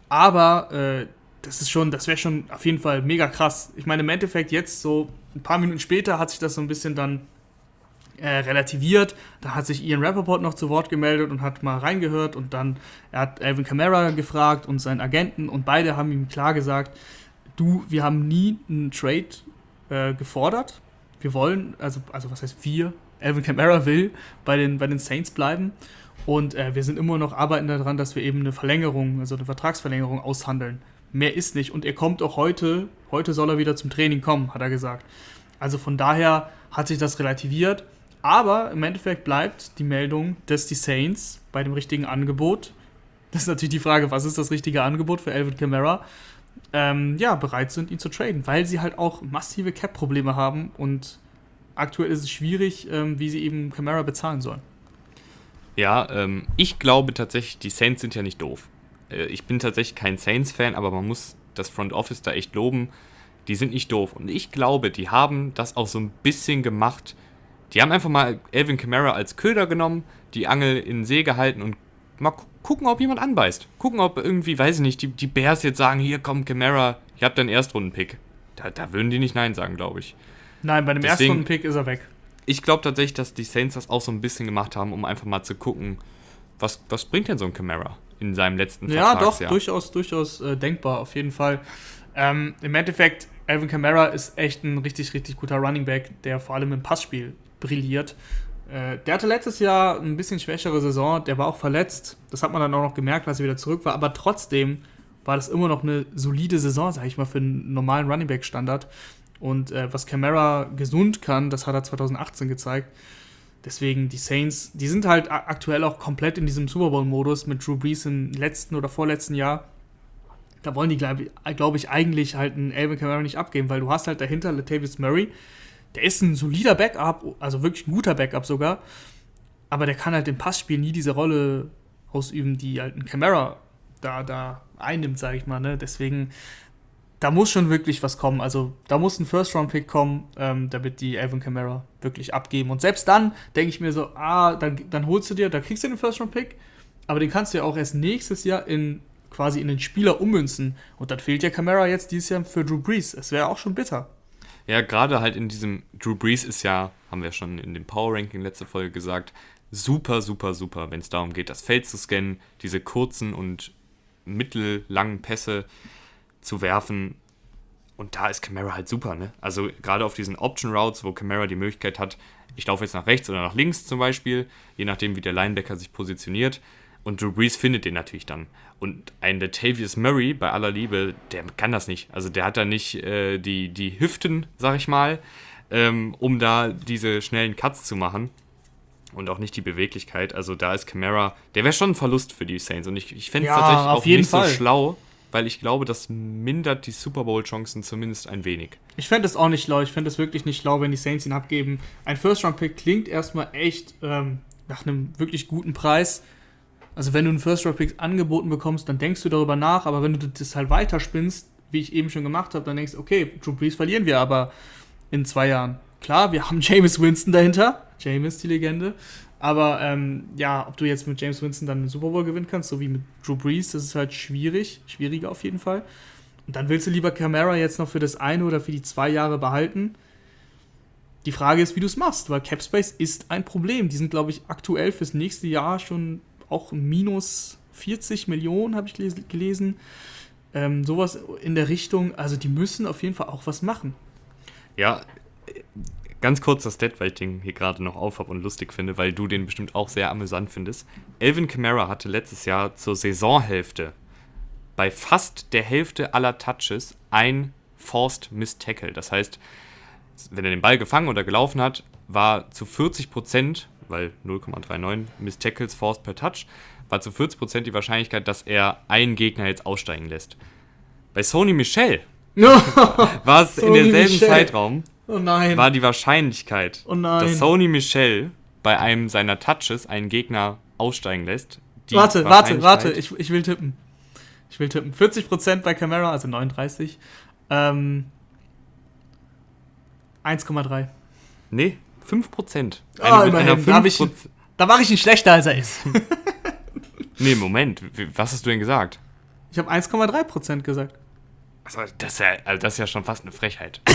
aber äh, das ist schon, das wäre schon auf jeden Fall mega krass. Ich meine, im Endeffekt jetzt so ein paar Minuten später hat sich das so ein bisschen dann äh, relativiert. Da hat sich Ian Rappaport noch zu Wort gemeldet und hat mal reingehört und dann, er hat Alvin Kamara gefragt und seinen Agenten und beide haben ihm klar gesagt, du, wir haben nie einen Trade äh, gefordert. wir wollen, also, also was heißt wir, Alvin Kamara will bei den, bei den Saints bleiben. Und äh, wir sind immer noch arbeiten daran, dass wir eben eine Verlängerung, also eine Vertragsverlängerung aushandeln. Mehr ist nicht. Und er kommt auch heute, heute soll er wieder zum Training kommen, hat er gesagt. Also von daher hat sich das relativiert. Aber im Endeffekt bleibt die Meldung, dass die Saints bei dem richtigen Angebot, *laughs* das ist natürlich die Frage, was ist das richtige Angebot für Alvin Kamara, ähm, ja, bereit sind, ihn zu traden, weil sie halt auch massive Cap-Probleme haben und aktuell ist es schwierig, ähm, wie sie eben Kamara bezahlen sollen. Ja, ähm, ich glaube tatsächlich, die Saints sind ja nicht doof. Äh, ich bin tatsächlich kein Saints-Fan, aber man muss das Front Office da echt loben. Die sind nicht doof. Und ich glaube, die haben das auch so ein bisschen gemacht. Die haben einfach mal Elvin Kamara als Köder genommen, die Angel in den See gehalten und mal gucken, ob jemand anbeißt. Gucken, ob irgendwie, weiß ich nicht, die, die Bears jetzt sagen, hier kommt Kamara, ihr habt einen Erstrunden-Pick. Da, da würden die nicht Nein sagen, glaube ich. Nein, bei dem Deswegen- Erstrunden-Pick ist er weg. Ich glaube tatsächlich, dass die Saints das auch so ein bisschen gemacht haben, um einfach mal zu gucken, was, was bringt denn so ein Kamara in seinem letzten Ja, doch, Vertragsjahr? durchaus, durchaus äh, denkbar, auf jeden Fall. Ähm, Im Endeffekt, Alvin Kamara ist echt ein richtig, richtig guter Running Back, der vor allem im Passspiel brilliert. Äh, der hatte letztes Jahr ein bisschen schwächere Saison, der war auch verletzt. Das hat man dann auch noch gemerkt, als er wieder zurück war, aber trotzdem war das immer noch eine solide Saison, sag ich mal, für einen normalen Running Back Standard. Und äh, was Kamara gesund kann, das hat er 2018 gezeigt. Deswegen die Saints, die sind halt aktuell auch komplett in diesem Super Bowl-Modus mit Drew Brees im letzten oder vorletzten Jahr. Da wollen die, glaube glaub ich, eigentlich halt einen Alvin Kamara nicht abgeben, weil du hast halt dahinter Latavius Murray. Der ist ein solider Backup, also wirklich ein guter Backup sogar. Aber der kann halt im Passspiel nie diese Rolle ausüben, die halt ein Kamara da, da einnimmt, sage ich mal. Ne? Deswegen, da muss schon wirklich was kommen. Also da muss ein First-Round-Pick kommen, ähm, damit die Alvin Kamara wirklich abgeben. Und selbst dann denke ich mir so, ah, dann, dann holst du dir, da kriegst du den First-Round-Pick, aber den kannst du ja auch erst nächstes Jahr in quasi in den Spieler ummünzen. Und dann fehlt ja Kamara jetzt dieses Jahr für Drew Brees. Es wäre auch schon bitter. Ja, gerade halt in diesem Drew Brees ist ja, haben wir schon in dem Power Ranking letzte Folge gesagt, super, super, super, wenn es darum geht, das Feld zu scannen, diese kurzen und mittellangen Pässe zu werfen. Und da ist Camara halt super, ne? Also gerade auf diesen Option Routes, wo Camara die Möglichkeit hat, ich laufe jetzt nach rechts oder nach links zum Beispiel, je nachdem, wie der Linebacker sich positioniert. Und Drew Brees findet den natürlich dann. Und ein Latavius Murray, bei aller Liebe, der kann das nicht. Also der hat da nicht äh, die, die Hüften, sag ich mal, ähm, um da diese schnellen Cuts zu machen. Und auch nicht die Beweglichkeit. Also da ist Camara, der wäre schon ein Verlust für die Saints. Und ich, ich fände es Ja, tatsächlich auf auch jeden nicht Fall. so schlau, weil ich glaube, das mindert die Super Bowl-Chancen zumindest ein wenig. Ich fände es auch nicht schlau. Ich fände es wirklich nicht schlau, wenn die Saints ihn abgeben. Ein First-Round-Pick klingt erstmal echt ähm, nach einem wirklich guten Preis. Also wenn du einen First-Round-Pick angeboten bekommst, dann denkst du darüber nach. Aber wenn du das halt weiterspinnst, wie ich eben schon gemacht habe, dann denkst du, okay, Drew Brees verlieren wir aber in zwei Jahren. Klar, wir haben *laughs* Jameis Winston dahinter. Jameis, die Legende. Aber ähm, ja, ob du jetzt mit James Winston dann den Super Bowl gewinnen kannst, so wie mit Drew Brees, das ist halt schwierig. Schwieriger auf jeden Fall. Und dann willst du lieber Camara jetzt noch für das eine oder für die zwei Jahre behalten. Die Frage ist, wie du es machst, weil Capspace ist ein Problem. Die sind, glaube ich, aktuell fürs nächste Jahr schon auch minus 40 Millionen, habe ich geles- gelesen. Ähm, sowas in der Richtung. Also die müssen auf jeden Fall auch was machen. Ja, ganz kurz das Stat, weil ich den hier gerade noch auf habe und lustig finde, weil du den bestimmt auch sehr amüsant findest. Elvin Kamara hatte letztes Jahr zur Saisonhälfte bei fast der Hälfte aller Touches ein Forced Missed Tackle. Das heißt, wenn er den Ball gefangen oder gelaufen hat, war zu 40 Prozent, weil 0,39 Missed Tackles Forced per Touch, war zu 40 Prozent die Wahrscheinlichkeit, dass er einen Gegner jetzt aussteigen lässt. Bei Sony Michel war es in derselben Michel. Zeitraum Oh nein. war die Wahrscheinlichkeit, Oh nein. dass Sony Michel bei einem seiner Touches einen Gegner aussteigen lässt. warte, warte, warte. Ich, ich will tippen. Ich will tippen. 40% bei Camara, also 39. Ähm, 1,3. Nee, 5%. Ah, Eine, einer immerhin, da ich- 5%. Da mache ich ihn schlechter, als er ist. *laughs* Nee, Moment. Was hast du denn gesagt? Ich habe 1,3% gesagt. Also, das, ist ja, also das ist ja schon fast eine Frechheit. *laughs*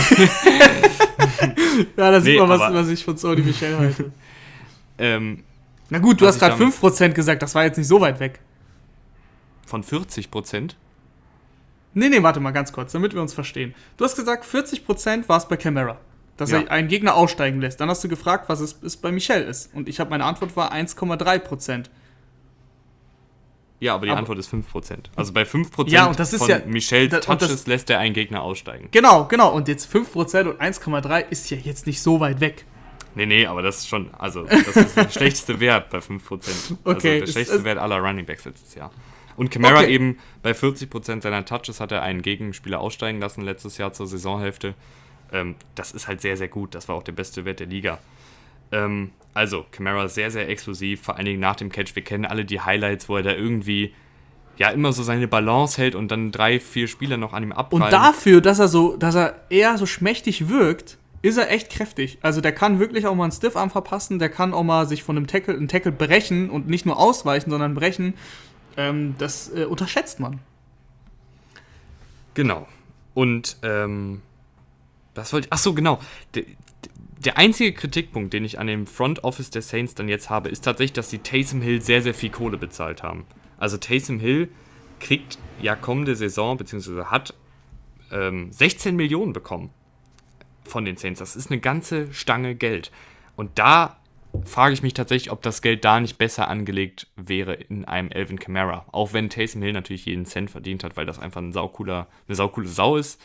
Ja, da sieht Nee, man, was, was ich von Sony Michel halte. ähm, Na gut, du hast gerade damit- 5% gesagt, das war jetzt nicht so weit weg. von 40%? Nee, nee, warte mal ganz kurz, damit wir uns verstehen. Du hast gesagt, 40% war es bei Camara. dass Ja. er einen Gegner aussteigen lässt. Dann hast du gefragt, was es, es bei Michel ist. Und ich habe meine Antwort war 1,3 Prozent. Ja, aber die Aber- Antwort ist 5%. Also bei 5% Ja, und das ist von ja- Michels da- und das- Touches lässt er einen Gegner aussteigen. Genau, genau. Und jetzt 5% und 1,3 ist ja jetzt nicht so weit weg. Nee, nee, aber das ist schon, also das ist der *laughs* schlechteste Wert bei 5%. Okay, Also der es- schlechteste es- Wert aller Running Backs letztes Jahr. Und Camara Okay. eben bei 40% seiner Touches hat er einen Gegenspieler aussteigen lassen letztes Jahr zur Saisonhälfte. Ähm, das ist halt sehr, sehr gut. Das war auch der beste Wert der Liga. Ähm, also, Camara sehr, sehr explosiv, vor allen Dingen nach dem Catch. Wir kennen alle die Highlights, wo er da irgendwie ja immer so seine Balance hält und dann drei, vier Spieler noch an ihm abprallen. Und dafür, dass er so, dass er eher so schmächtig wirkt, ist er echt kräftig. Also der kann wirklich auch mal einen Stiffarm verpassen, der kann auch mal sich von einem Tackle, einen Tackle brechen und nicht nur ausweichen, sondern brechen. Ähm, das äh, unterschätzt man. Genau. Und ähm, was wollte ich. Ach so, genau. Der, einzige Kritikpunkt, den ich an dem Front Office der Saints dann jetzt habe, ist tatsächlich, dass sie Taysom Hill sehr, sehr viel Kohle bezahlt haben. Also Taysom Hill kriegt ja kommende Saison, beziehungsweise hat ähm, 16 Millionen bekommen von den Saints. Das ist eine ganze Stange Geld. Und da frage ich mich tatsächlich, ob das Geld da nicht besser angelegt wäre in einem Elvin Kamara. Auch wenn Taysom Hill natürlich jeden Cent verdient hat, weil das einfach ein saucooler, eine saucoole Sau ist.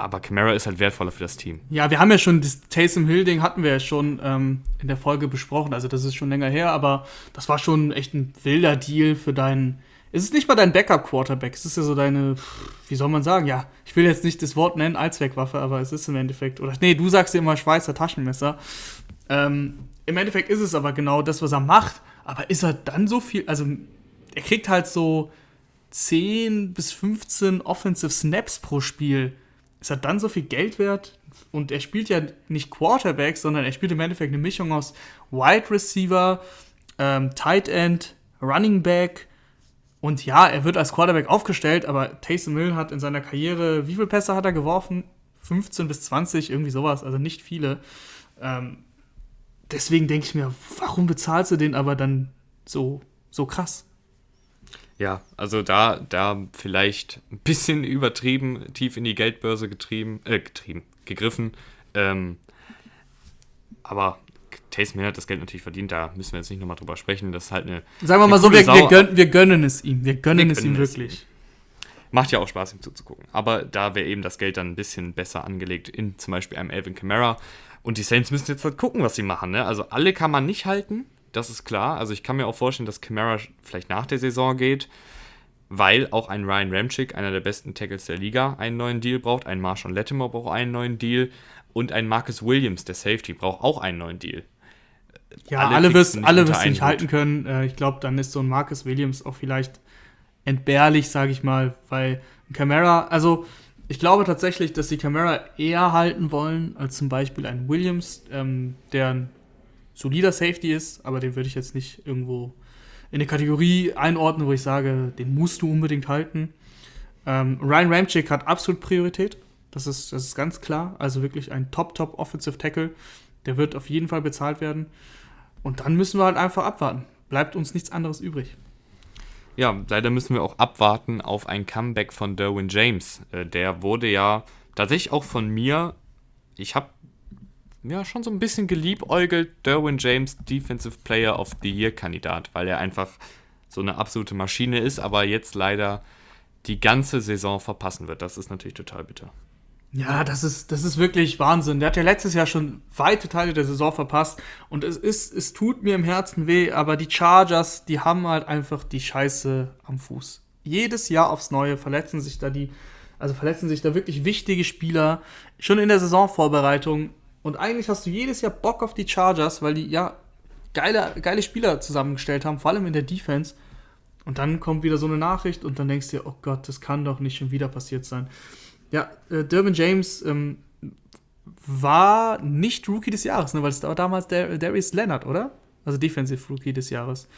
Aber Kamara ist halt wertvoller für das Team. Ja, wir haben ja schon das Taysom Hill-Ding hatten wir ja schon ähm, in der Folge besprochen. Also das ist schon länger her, aber das war schon echt ein wilder Deal für deinen. Es ist nicht mal dein Backup-Quarterback. Es ist ja so deine, wie soll man sagen? Ja, ich will jetzt nicht das Wort nennen, Allzweckwaffe, aber es ist im Endeffekt. Oder nee, du sagst ja immer Schweizer Taschenmesser. Ähm, Im Endeffekt ist es aber genau das, was er macht. Aber ist er dann so viel? Also er kriegt halt so 10 bis 15 Offensive Snaps pro Spiel. Ist er dann so viel Geld wert? Und er spielt ja nicht Quarterback, sondern er spielt im Endeffekt eine Mischung aus Wide Receiver, ähm, Tight End, Running Back. Und ja, er wird als Quarterback aufgestellt, aber Taysom Hill hat in seiner Karriere, wie viele Pässe hat er geworfen? 15 bis 20, irgendwie sowas, also nicht viele. Ähm, deswegen denke ich mir, warum bezahlst du den aber dann so, so krass? Ja, also da, da vielleicht ein bisschen *laughs* übertrieben, tief in die Geldbörse getrieben, äh, getrieben, gegriffen. Ähm, aber Taysom Hill hat das Geld natürlich verdient, da müssen wir jetzt nicht nochmal drüber sprechen. Das ist halt eine. Sagen wir mal so, wir, wir, gönnen, wir gönnen es ihm. Wir gönnen Wir es ihm gönnen es wirklich. Macht ja auch Spaß, ihm zuzugucken. Aber da wäre eben das Geld dann ein bisschen besser angelegt in zum Beispiel einem Alvin Kamara. Und die Saints müssen jetzt halt gucken, was sie machen. Ne? Also alle kann man nicht halten, das ist klar. Also ich kann mir auch vorstellen, dass Kamara vielleicht nach der Saison geht, weil auch ein Ryan Ramchick, einer der besten Tackles der Liga, einen neuen Deal braucht. Ein Marshawn Lattimore braucht einen neuen Deal. Und ein Marcus Williams, der Safety, braucht auch einen neuen Deal. Ja, Alle alle, wirst, alle wirst nicht halten können. Äh, ich glaube, dann ist so ein Marcus Williams auch vielleicht entbehrlich, sage ich mal, weil ein Camara, also ich glaube tatsächlich, dass die Camara eher halten wollen als zum Beispiel ein Williams, ähm, der ein solider Safety ist, aber den würde ich jetzt nicht irgendwo in eine Kategorie einordnen, wo ich sage, den musst du unbedingt halten. Ähm, Ryan Ramchick hat absolut Priorität. Das ist, das ist ganz klar. Also wirklich ein Top-Top Offensive Tackle. Der wird auf jeden Fall bezahlt werden. Und dann müssen wir halt einfach abwarten. Bleibt uns nichts anderes übrig. Ja, leider müssen wir auch abwarten auf ein Comeback von Derwin James. Äh, der wurde ja tatsächlich auch von mir, ich habe ja schon so ein bisschen geliebäugelt, Derwin James Defensive Player of the Year Kandidat, weil er einfach so eine absolute Maschine ist, aber jetzt leider die ganze Saison verpassen wird. Das ist natürlich total bitter. Ja, das ist, das ist wirklich Wahnsinn. Der hat ja letztes Jahr schon weite Teile der Saison verpasst. Und es ist, es tut mir im Herzen weh, aber die Chargers, die haben halt einfach die Scheiße am Fuß. Jedes Jahr aufs Neue verletzen sich da die, also verletzen sich da wirklich wichtige Spieler schon in der Saisonvorbereitung. Und eigentlich hast du jedes Jahr Bock auf die Chargers, weil die ja geile, geile Spieler zusammengestellt haben, vor allem in der Defense. Und dann kommt wieder so eine Nachricht und dann denkst du dir, oh Gott, das kann doch nicht schon wieder passiert sein. Ja, äh, Dervin James ähm, war nicht Rookie des Jahres, ne, weil es war damals der Darius Leonard, oder? Also Defensive Rookie des Jahres.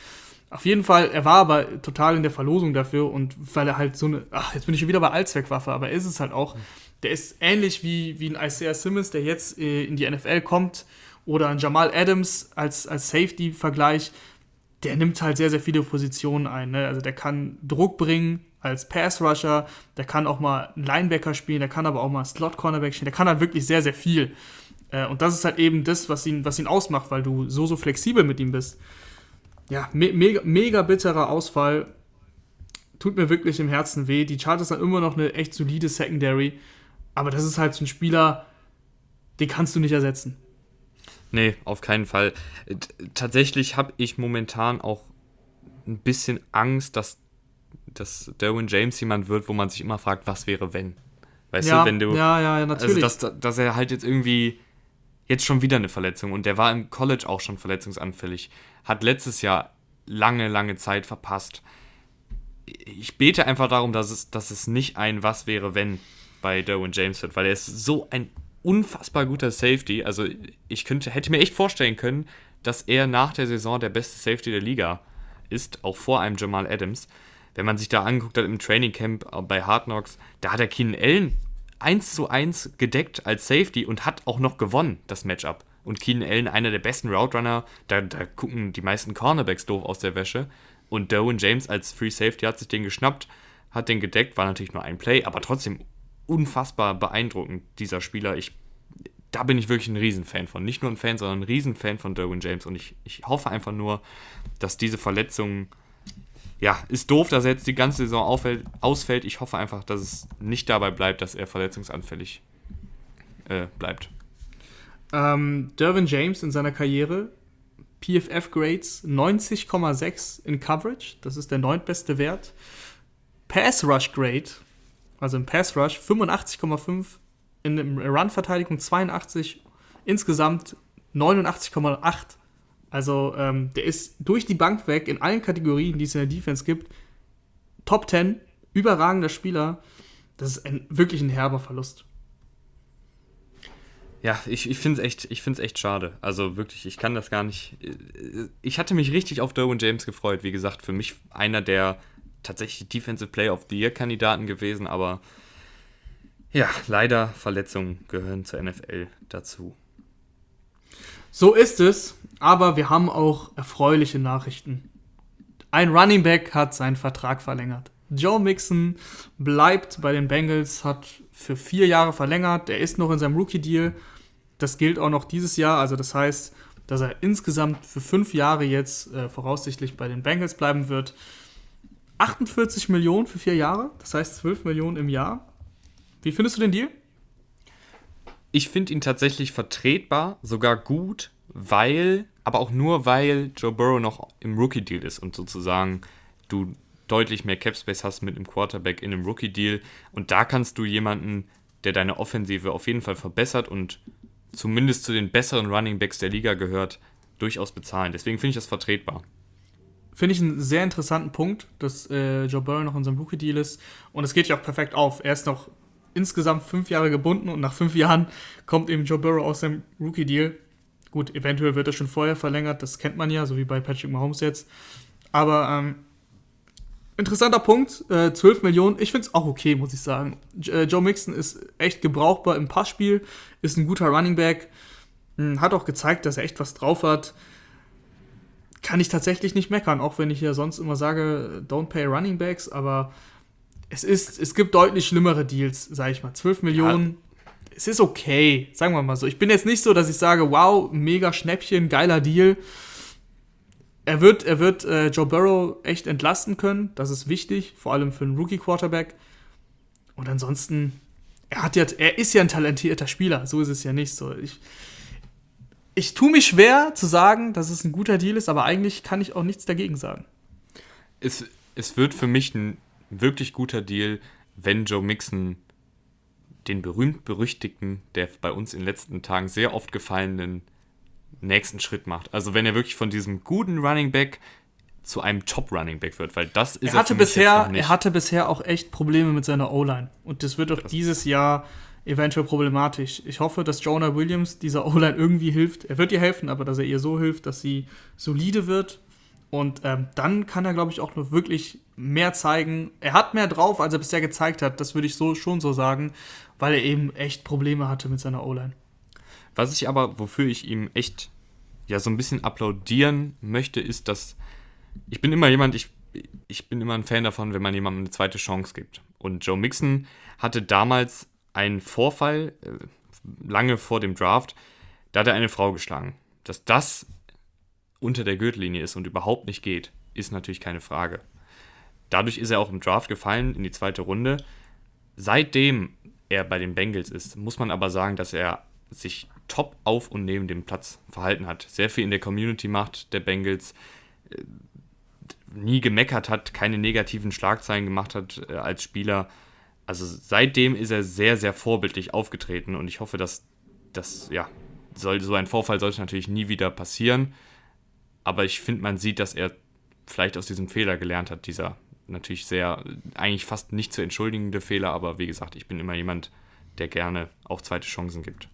Auf jeden Fall, er war aber total in der Verlosung dafür und weil er halt so eine, ach, jetzt bin ich schon wieder bei Allzweckwaffe, aber er ist es halt auch. Der ist ähnlich wie, wie ein Isaiah Simmons, der jetzt äh, in die NFL kommt, oder ein Jamal Adams als, als Safety-Vergleich. Der nimmt halt sehr, sehr viele Positionen ein. Ne? Also der kann Druck bringen, als Pass-Rusher, der kann auch mal einen Linebacker spielen, der kann aber auch mal Slot-Cornerback spielen, der kann halt wirklich sehr, sehr viel. Äh, und das ist halt eben das, was ihn, was ihn ausmacht, weil du so, so flexibel mit ihm bist. Ja, me mega, mega bitterer Ausfall. Tut mir wirklich im Herzen weh. Die Chargers haben immer noch eine echt solide Secondary. Aber das ist halt so ein Spieler, den kannst du nicht ersetzen. Nee, auf keinen Fall. Tatsächlich habe ich momentan auch ein bisschen Angst, dass, dass Derwin James jemand wird, wo man sich immer fragt, was wäre, wenn. Weißt ja, du, wenn du. Ja, ja, natürlich. Also, dass, dass er halt jetzt irgendwie. Jetzt schon wieder eine Verletzung und der war im College auch schon verletzungsanfällig. Hat letztes Jahr lange, lange Zeit verpasst. Ich bete einfach darum, dass es, dass es nicht ein Was wäre, wenn bei Derwin James wird, weil er ist so ein unfassbar guter Safety. Also ich könnte, hätte mir echt vorstellen können, dass er nach der Saison der beste Safety der Liga ist, auch vor einem Jamal Adams. Wenn man sich da angeguckt hat im Training Camp äh, bei Hard Knocks, da hat er Keenan Allen 1 zu 1 gedeckt als Safety und hat auch noch gewonnen, das Matchup. Und Keenan Allen, einer der besten Route da, da gucken die meisten Cornerbacks doof aus der Wäsche. Und Derwin James als Free Safety hat sich den geschnappt, hat den gedeckt, war natürlich nur ein Play, aber trotzdem unfassbar beeindruckend, dieser Spieler. Ich, da bin ich wirklich ein Riesenfan von. Nicht nur ein Fan, sondern ein Riesenfan von Derwin James. Und ich, ich hoffe einfach nur, dass diese Verletzung, ja, ist doof, dass er jetzt die ganze Saison auffällt, ausfällt. Ich hoffe einfach, dass es nicht dabei bleibt, dass er verletzungsanfällig äh, bleibt. Ähm, Derwin James in seiner Karriere, PFF Grades 90,6 in Coverage, das ist der neuntbeste Wert. Pass Rush Grade also im Pass Rush 85,5, in der Run-Verteidigung 82, insgesamt 89,8. Also ähm, der ist durch die Bank weg in allen Kategorien, die es in der Defense gibt. Top 10, überragender Spieler. Das ist ein, wirklich ein herber Verlust. Ja, ich, ich finde es echt, echt schade. Also wirklich, ich kann das gar nicht. Ich hatte mich richtig auf Derwin James gefreut. Wie gesagt, für mich einer der tatsächlich Defensive Player of the Year Kandidaten gewesen, aber ja, leider Verletzungen gehören zur NFL dazu. So ist es, aber wir haben auch erfreuliche Nachrichten. Ein Running Back hat seinen Vertrag verlängert. Joe Mixon bleibt bei den Bengals, hat für vier Jahre verlängert. Er ist noch in seinem Rookie-Deal. Das gilt auch noch dieses Jahr. Also das heißt, dass er insgesamt für fünf Jahre jetzt äh, voraussichtlich bei den Bengals bleiben wird. 48 Millionen für vier Jahre, das heißt 12 Millionen im Jahr. Wie findest du den Deal? Ich finde ihn tatsächlich vertretbar, sogar gut, weil, aber auch nur, weil Joe Burrow noch im Rookie-Deal ist und sozusagen du deutlich mehr Capspace hast mit einem Quarterback in einem Rookie-Deal. Und da kannst du jemanden, der deine Offensive auf jeden Fall verbessert und zumindest zu den besseren Running Backs der Liga gehört, durchaus bezahlen. Deswegen finde ich das vertretbar. Finde ich einen sehr interessanten Punkt, dass äh, Joe Burrow noch in seinem Rookie-Deal ist. Und es geht ja auch perfekt auf. Er ist noch insgesamt fünf Jahre gebunden und nach fünf Jahren kommt eben Joe Burrow aus seinem Rookie-Deal. Gut, eventuell wird er schon vorher verlängert, das kennt man ja, so wie bei Patrick Mahomes jetzt. Aber ähm, interessanter Punkt, äh, 12 Millionen, ich finde es auch okay, muss ich sagen. Äh, Joe Mixon ist echt gebrauchbar im Passspiel, ist ein guter Running Back, mh, hm, hat auch gezeigt, dass er echt was drauf hat kann ich tatsächlich nicht meckern, auch wenn ich ja sonst immer sage, don't pay Running Backs, aber es ist, es gibt deutlich schlimmere Deals, sag ich mal. 12 Millionen, ja. es ist okay, sagen wir mal so. Ich bin jetzt nicht so, dass ich sage, wow, mega Schnäppchen, geiler Deal. Er wird, er wird äh, Joe Burrow echt entlasten können, das ist wichtig, vor allem für einen Rookie-Quarterback. Und ansonsten, er hat ja, er ist ja ein talentierter Spieler, so ist es ja nicht so. Ich, ich tue mich schwer zu sagen, dass es ein guter Deal ist, aber eigentlich kann ich auch nichts dagegen sagen. Es, es wird für mich ein wirklich guter Deal, wenn Joe Mixon den berühmt-berüchtigten, der bei uns in den letzten Tagen sehr oft gefallenen nächsten Schritt macht. Also wenn er wirklich von diesem guten Running Back zu einem Top Running Back wird, weil das ist er hatte er bisher er hatte bisher auch echt Probleme mit seiner O-Line und das wird auch das dieses Jahr eventuell problematisch. Ich hoffe, dass Jonah Williams dieser O-Line irgendwie hilft. Er wird ihr helfen, aber dass er ihr so hilft, dass sie solide wird. Und ähm, dann kann er, glaube ich, auch noch wirklich mehr zeigen. Er hat mehr drauf, als er bisher gezeigt hat. Das würde ich so schon so sagen, weil er eben echt Probleme hatte mit seiner O-Line. Was ich aber, wofür ich ihm echt ja so ein bisschen applaudieren möchte, ist, dass ich bin immer jemand, ich ich bin immer ein Fan davon, wenn man jemandem eine zweite Chance gibt. Und Joe Mixon hatte damals einen Vorfall, äh, lange vor dem Draft, da hat er eine Frau geschlagen. Dass das unter der Gürtellinie ist und überhaupt nicht geht, ist natürlich keine Frage. Dadurch ist er auch im Draft gefallen in die zweite Runde. Seitdem er bei den Bengals ist, muss man aber sagen, dass er sich top auf und neben dem Platz verhalten hat. Sehr viel in der Community macht der Bengals. Äh, nie gemeckert hat, keine negativen Schlagzeilen gemacht hat äh, als Spieler. Also seitdem ist er sehr, sehr vorbildlich aufgetreten und ich hoffe, dass das, ja, soll, so ein Vorfall sollte natürlich nie wieder passieren. Aber ich finde, man sieht, dass er vielleicht aus diesem Fehler gelernt hat, dieser natürlich sehr, eigentlich fast nicht zu entschuldigende Fehler, aber wie gesagt, ich bin immer jemand, der gerne auch zweite Chancen gibt.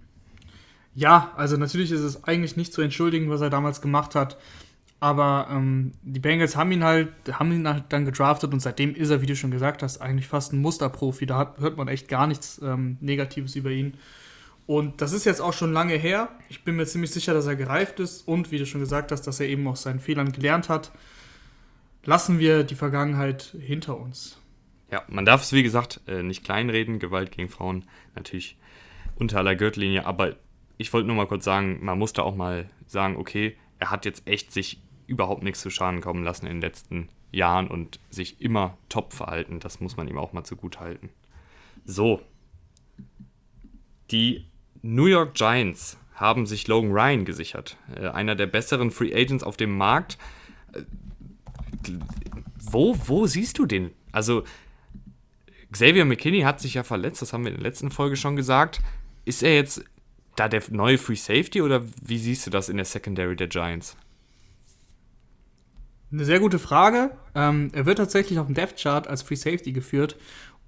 Ja, also natürlich ist es eigentlich nicht zu entschuldigen, was er damals gemacht hat. Aber ähm, die Bengals haben ihn halt, haben ihn halt dann gedraftet und seitdem ist er, wie du schon gesagt hast, eigentlich fast ein Musterprofi. Da hat, hört man echt gar nichts ähm, Negatives über ihn. Und das ist jetzt auch schon lange her. Ich bin mir ziemlich sicher, dass er gereift ist und, wie du schon gesagt hast, dass er eben aus seinen Fehlern gelernt hat. Lassen wir die Vergangenheit hinter uns. Ja, man darf es, wie gesagt, äh, nicht kleinreden. Gewalt gegen Frauen natürlich unter aller Gürtellinie. Aber ich wollte nur mal kurz sagen, man muss da auch mal sagen, okay, er hat jetzt echt sich überhaupt nichts zu Schaden kommen lassen in den letzten Jahren und sich immer top verhalten. Das muss man ihm auch mal zugute halten. So. Die New York Giants haben sich Logan Ryan gesichert. Äh, einer der besseren Free Agents auf dem Markt. Äh, wo, wo siehst du den? Also, Xavier McKinney hat sich ja verletzt, das haben wir in der letzten Folge schon gesagt. Ist er jetzt da der neue Free Safety oder wie siehst du das in der Secondary der Giants? Eine sehr gute Frage. Ähm, er wird tatsächlich auf dem Death Chart als Free Safety geführt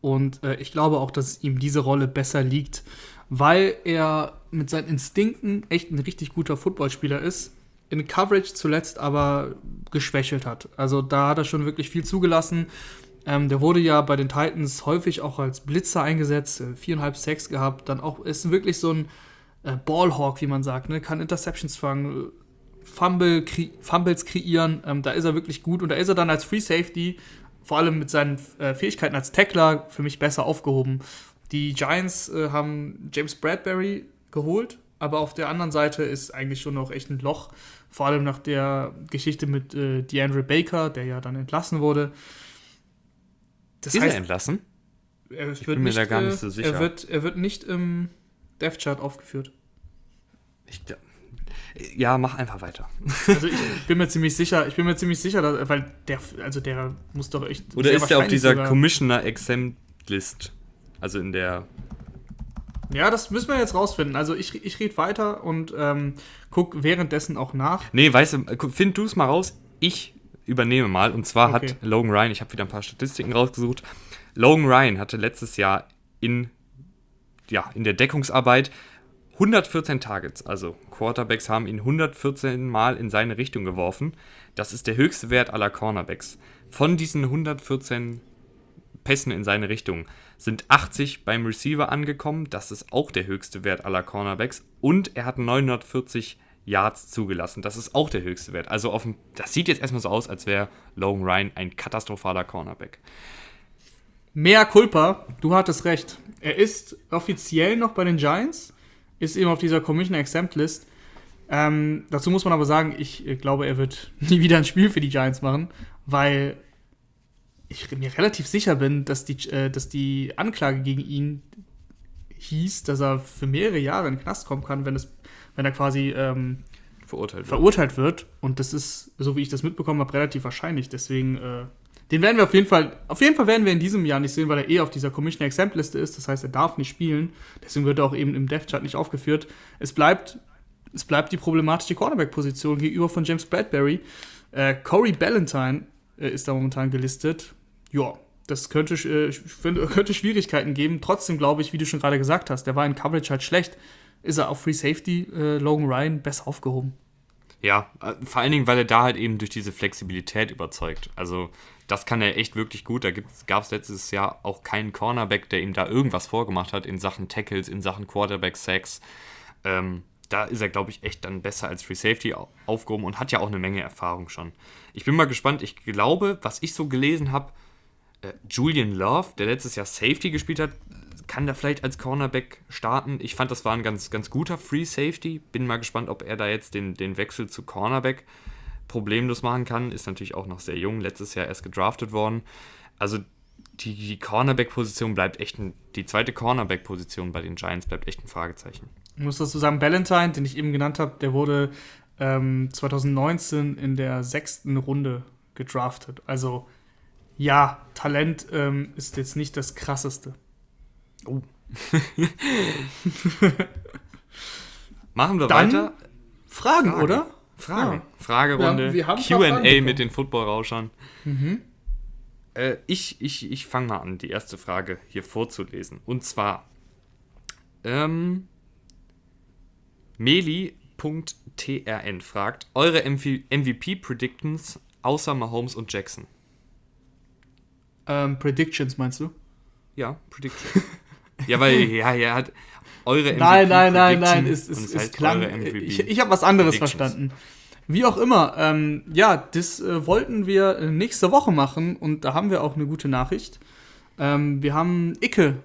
und äh, ich glaube auch, dass ihm diese Rolle besser liegt, weil er mit seinen Instinkten echt ein richtig guter Footballspieler ist. In Coverage zuletzt aber geschwächelt hat. Also da hat er schon wirklich viel zugelassen. Ähm, der wurde ja bei den Titans häufig auch als Blitzer eingesetzt, äh, viereinhalb Sacks gehabt. Dann auch ist wirklich so ein äh, Ballhawk, wie man sagt, ne? kann Interceptions fangen, Fumble, kre Fumbles kreieren. Ähm, da ist er wirklich gut und da ist er dann als Free Safety, vor allem mit seinen äh, Fähigkeiten als Tackler, für mich besser aufgehoben. Die Giants äh, haben James Bradbury geholt, aber auf der anderen Seite ist eigentlich schon noch echt ein Loch, vor allem nach der Geschichte mit äh, DeAndre Baker, der ja dann entlassen wurde. Das ist heißt, er entlassen? Er ich bin mir nicht, da gar nicht so äh, sicher. Er wird, er wird nicht im Death Chart aufgeführt. Ich, ja, mach einfach weiter. *laughs* Also ich bin mir ziemlich sicher, ich bin mir ziemlich sicher, dass, weil der, also der muss doch echt. Oder ist der auf dieser sogar, Commissioner Exempt List? Also in der. Ja, das müssen wir jetzt rausfinden. Also ich, ich rede weiter und ähm, guck währenddessen auch nach. Nee, weißt du, find du es mal raus. Ich übernehme mal. Und zwar okay. hat Logan Ryan, ich habe wieder ein paar Statistiken rausgesucht. Logan Ryan hatte letztes Jahr in ja, in der Deckungsarbeit 114 Targets, also Quarterbacks haben ihn 114 Mal in seine Richtung geworfen. Das ist der höchste Wert aller Cornerbacks. Von diesen 114 Pässen in seine Richtung sind 80 beim Receiver angekommen. Das ist auch der höchste Wert aller Cornerbacks. Und er hat 940 Yards zugelassen. Das ist auch der höchste Wert. Also auf dem, das sieht jetzt erstmal so aus, als wäre Logan Ryan ein katastrophaler Cornerback. Mehr Culpa, du hattest recht. Er ist offiziell noch bei den Giants, ist eben auf dieser Commission Exempt List. Ähm, dazu muss man aber sagen, ich glaube, er wird *laughs* nie wieder ein Spiel für die Giants machen, weil ich mir relativ sicher bin, dass die, äh, dass die Anklage gegen ihn hieß, dass er für mehrere Jahre in den Knast kommen kann, wenn, es, wenn er quasi ähm, verurteilt, wird. verurteilt wird. Und das ist, so wie ich das mitbekommen habe, relativ wahrscheinlich. Deswegen äh, den werden wir auf jeden Fall, auf jeden Fall werden wir in diesem Jahr nicht sehen, weil er eh auf dieser Commission Exempt Liste ist. Das heißt, er darf nicht spielen. Deswegen wird er auch eben im Death Chart nicht aufgeführt. Es bleibt, es bleibt die problematische Cornerback-Position gegenüber von James Bradbury. Äh, Corey Ballantyne äh, ist da momentan gelistet. Ja, das könnte, äh, *laughs* könnte Schwierigkeiten geben. Trotzdem glaube ich, wie du schon gerade gesagt hast, der war in Coverage halt schlecht. Ist er auf Free Safety äh, Logan Ryan besser aufgehoben? Ja, äh, vor allen Dingen, weil er da halt eben durch diese Flexibilität überzeugt. Also das kann er echt wirklich gut. Da gab es letztes Jahr auch keinen Cornerback, der ihm da irgendwas vorgemacht hat in Sachen Tackles, in Sachen Quarterback-Sacks. Ähm, da ist er, glaube ich, echt dann besser als Free Safety aufgehoben und hat ja auch eine Menge Erfahrung schon. Ich bin mal gespannt. Ich glaube, was ich so gelesen habe, äh, Julian Love, der letztes Jahr Safety gespielt hat, kann da vielleicht als Cornerback starten. Ich fand, das war ein ganz, ganz guter Free Safety. Bin mal gespannt, ob er da jetzt den, den Wechsel zu Cornerback problemlos machen kann. Ist natürlich auch noch sehr jung, letztes Jahr erst gedraftet worden. Also die, die Cornerback-Position bleibt echt ein, die zweite Cornerback-Position bei den Giants bleibt echt ein Fragezeichen. Ich muss dazu sagen, Valentine, den ich eben genannt habe, der wurde ähm, 2019 in der sechsten Runde gedraftet. Also ja, Talent ähm, ist jetzt nicht das krasseste. Oh. *laughs* Machen wir Dann weiter. Fragen, Frage. oder? Fragen. Ja. Fragerunde. QA mit den Football-Rauschern. Mhm. Äh, ich ich, ich fange mal an, die erste Frage hier vorzulesen. Und zwar: ähm, Meli.trn fragt: Eure MVP-Predictions außer Mahomes und Jackson? Ähm, Predictions meinst du? Ja, Predictions. *laughs* ja, weil, ja, er hat eure MVP. Nein, nein, nein, nein, es, es, es klang. Ich, ich habe was anderes verstanden. Wie auch immer, ähm, ja, das äh, wollten wir nächste Woche machen und da haben wir auch eine gute Nachricht. Ähm, wir haben Icke,